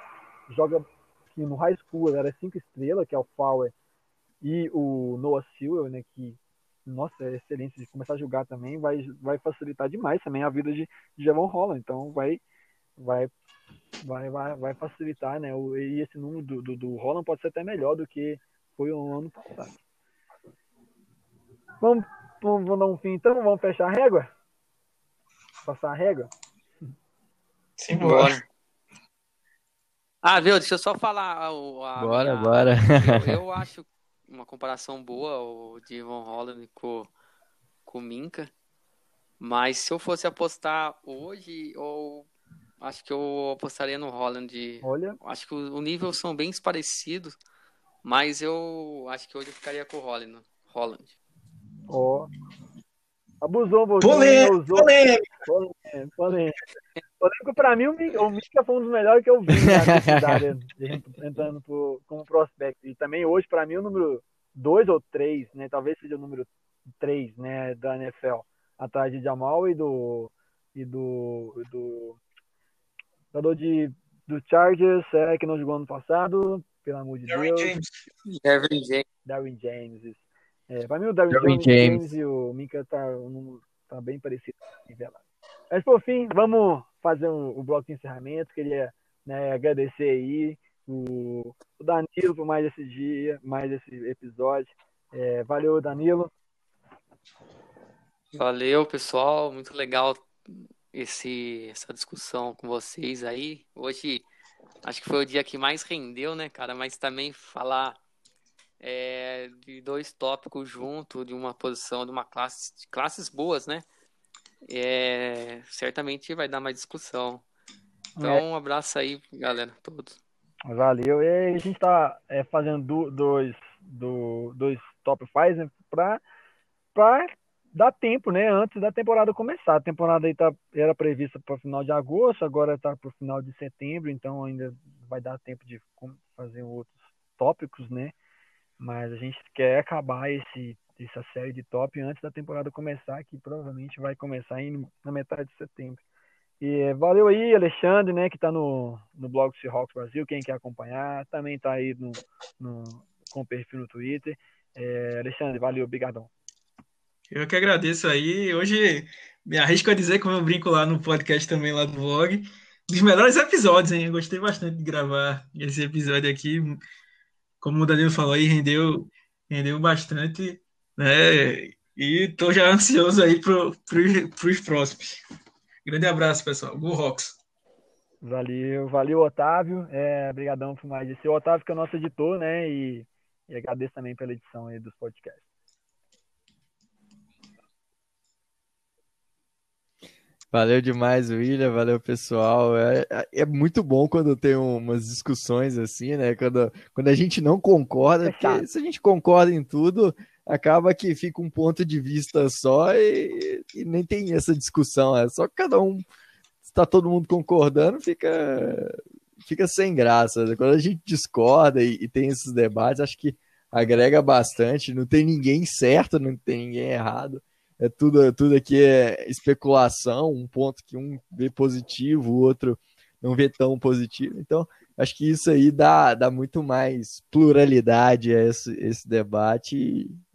S1: joga que no high school era cinco estrelas, que é o Fowler e o Noah Sewell, né? Que nossa, é excelente de começar a jogar também, vai, vai facilitar demais também a vida de, de Javon Holland. Então vai, vai vai, vai, vai facilitar, né? O, e esse número do, do, do Holland pode ser até melhor do que foi o ano passado. Vamos, vamos, vamos dar um fim então? Vamos fechar a régua? Passar a régua?
S2: Simbora. Ah, viu? Deixa eu só falar. A,
S3: a bora, minha, bora.
S2: Eu, eu, acho uma comparação boa o de Ivan Holland com, com o Minka. Mas se eu fosse apostar hoje, ou Acho que eu apostaria no Holland.
S1: Olha.
S2: Acho que o nível são bem parecidos, mas eu acho que hoje eu ficaria com o Holland. Holland.
S1: Ó. Oh. Abusou um
S4: pouquinho. Polêmico,
S1: polêmico. Polêmico, polêmico. Pra mim, o Mika foi um dos melhores que eu vi na cidade, entrando pro, como prospecto. E também hoje, pra mim, o número 2 ou 3, né? Talvez seja o número 3, né, da NFL. Atrás de Jamal e do. E do. do Jogador de, do Chargers, é, que não jogou ano passado, pelo amor de Darwin Deus. James.
S2: Darwin James.
S1: Darwin James. É, pra mim, o Darwin, Darwin James, James, e o Minka tá, um, tá bem parecido. Mas, por fim, vamos fazer um, um bloco de encerramento. Queria né, agradecer aí o, o Danilo por mais esse dia, mais esse episódio. É, valeu, Danilo.
S2: Valeu, pessoal. Muito legal esse, essa discussão com vocês aí. Hoje acho que foi o dia que mais rendeu, né, cara? Mas também falar é, de dois tópicos junto, de uma posição, de uma classe, de classes boas, né? É, certamente vai dar mais discussão. Então, é. um abraço aí, galera, todos.
S1: Valeu. E a gente está é, fazendo dois, do, dois top 5 né, para dar tempo, né? Antes da temporada começar. A temporada aí tá, era prevista para o final de agosto, agora está para o final de setembro, então ainda vai dar tempo de fazer outros tópicos, né? Mas a gente quer acabar esse, essa série de top antes da temporada começar, que provavelmente vai começar em, na metade de setembro. E valeu aí, Alexandre, né, que está no, no blog Seahawks Brasil, quem quer acompanhar, também está aí no, no, com o perfil no Twitter. É, Alexandre, valeu, obrigadão.
S4: Eu que agradeço aí. Hoje me arrisco a dizer, como eu brinco lá no podcast também, lá do blog, dos melhores episódios, hein? Eu gostei bastante de gravar esse episódio aqui como o Danilo falou aí, rendeu, rendeu bastante, né? E tô já ansioso aí para pro, os próximos. Grande abraço, pessoal. Go Rocks.
S1: Valeu, valeu, Otávio. É, obrigadão por mais esse. O Otávio que é o nosso editor, né? E, e agradeço também pela edição aí dos podcasts.
S3: Valeu demais, William. Valeu, pessoal. É, é muito bom quando tem umas discussões assim, né? Quando, quando a gente não concorda, é porque se a gente concorda em tudo, acaba que fica um ponto de vista só e, e nem tem essa discussão. É só que cada um, está todo mundo concordando, fica, fica sem graça. Quando a gente discorda e, e tem esses debates, acho que agrega bastante. Não tem ninguém certo, não tem ninguém errado é tudo, tudo aqui é especulação, um ponto que um vê positivo, o outro não vê tão positivo. Então, acho que isso aí dá, dá muito mais pluralidade a esse, esse debate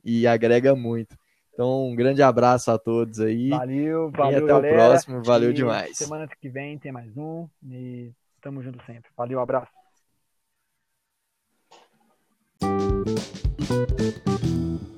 S3: e, e agrega muito. Então, um grande abraço a todos aí.
S1: Valeu, valeu.
S3: E até
S1: galera.
S3: o próximo. Valeu e demais.
S1: Semana que vem tem mais um. E tamo junto sempre. Valeu, abraço. Thank you.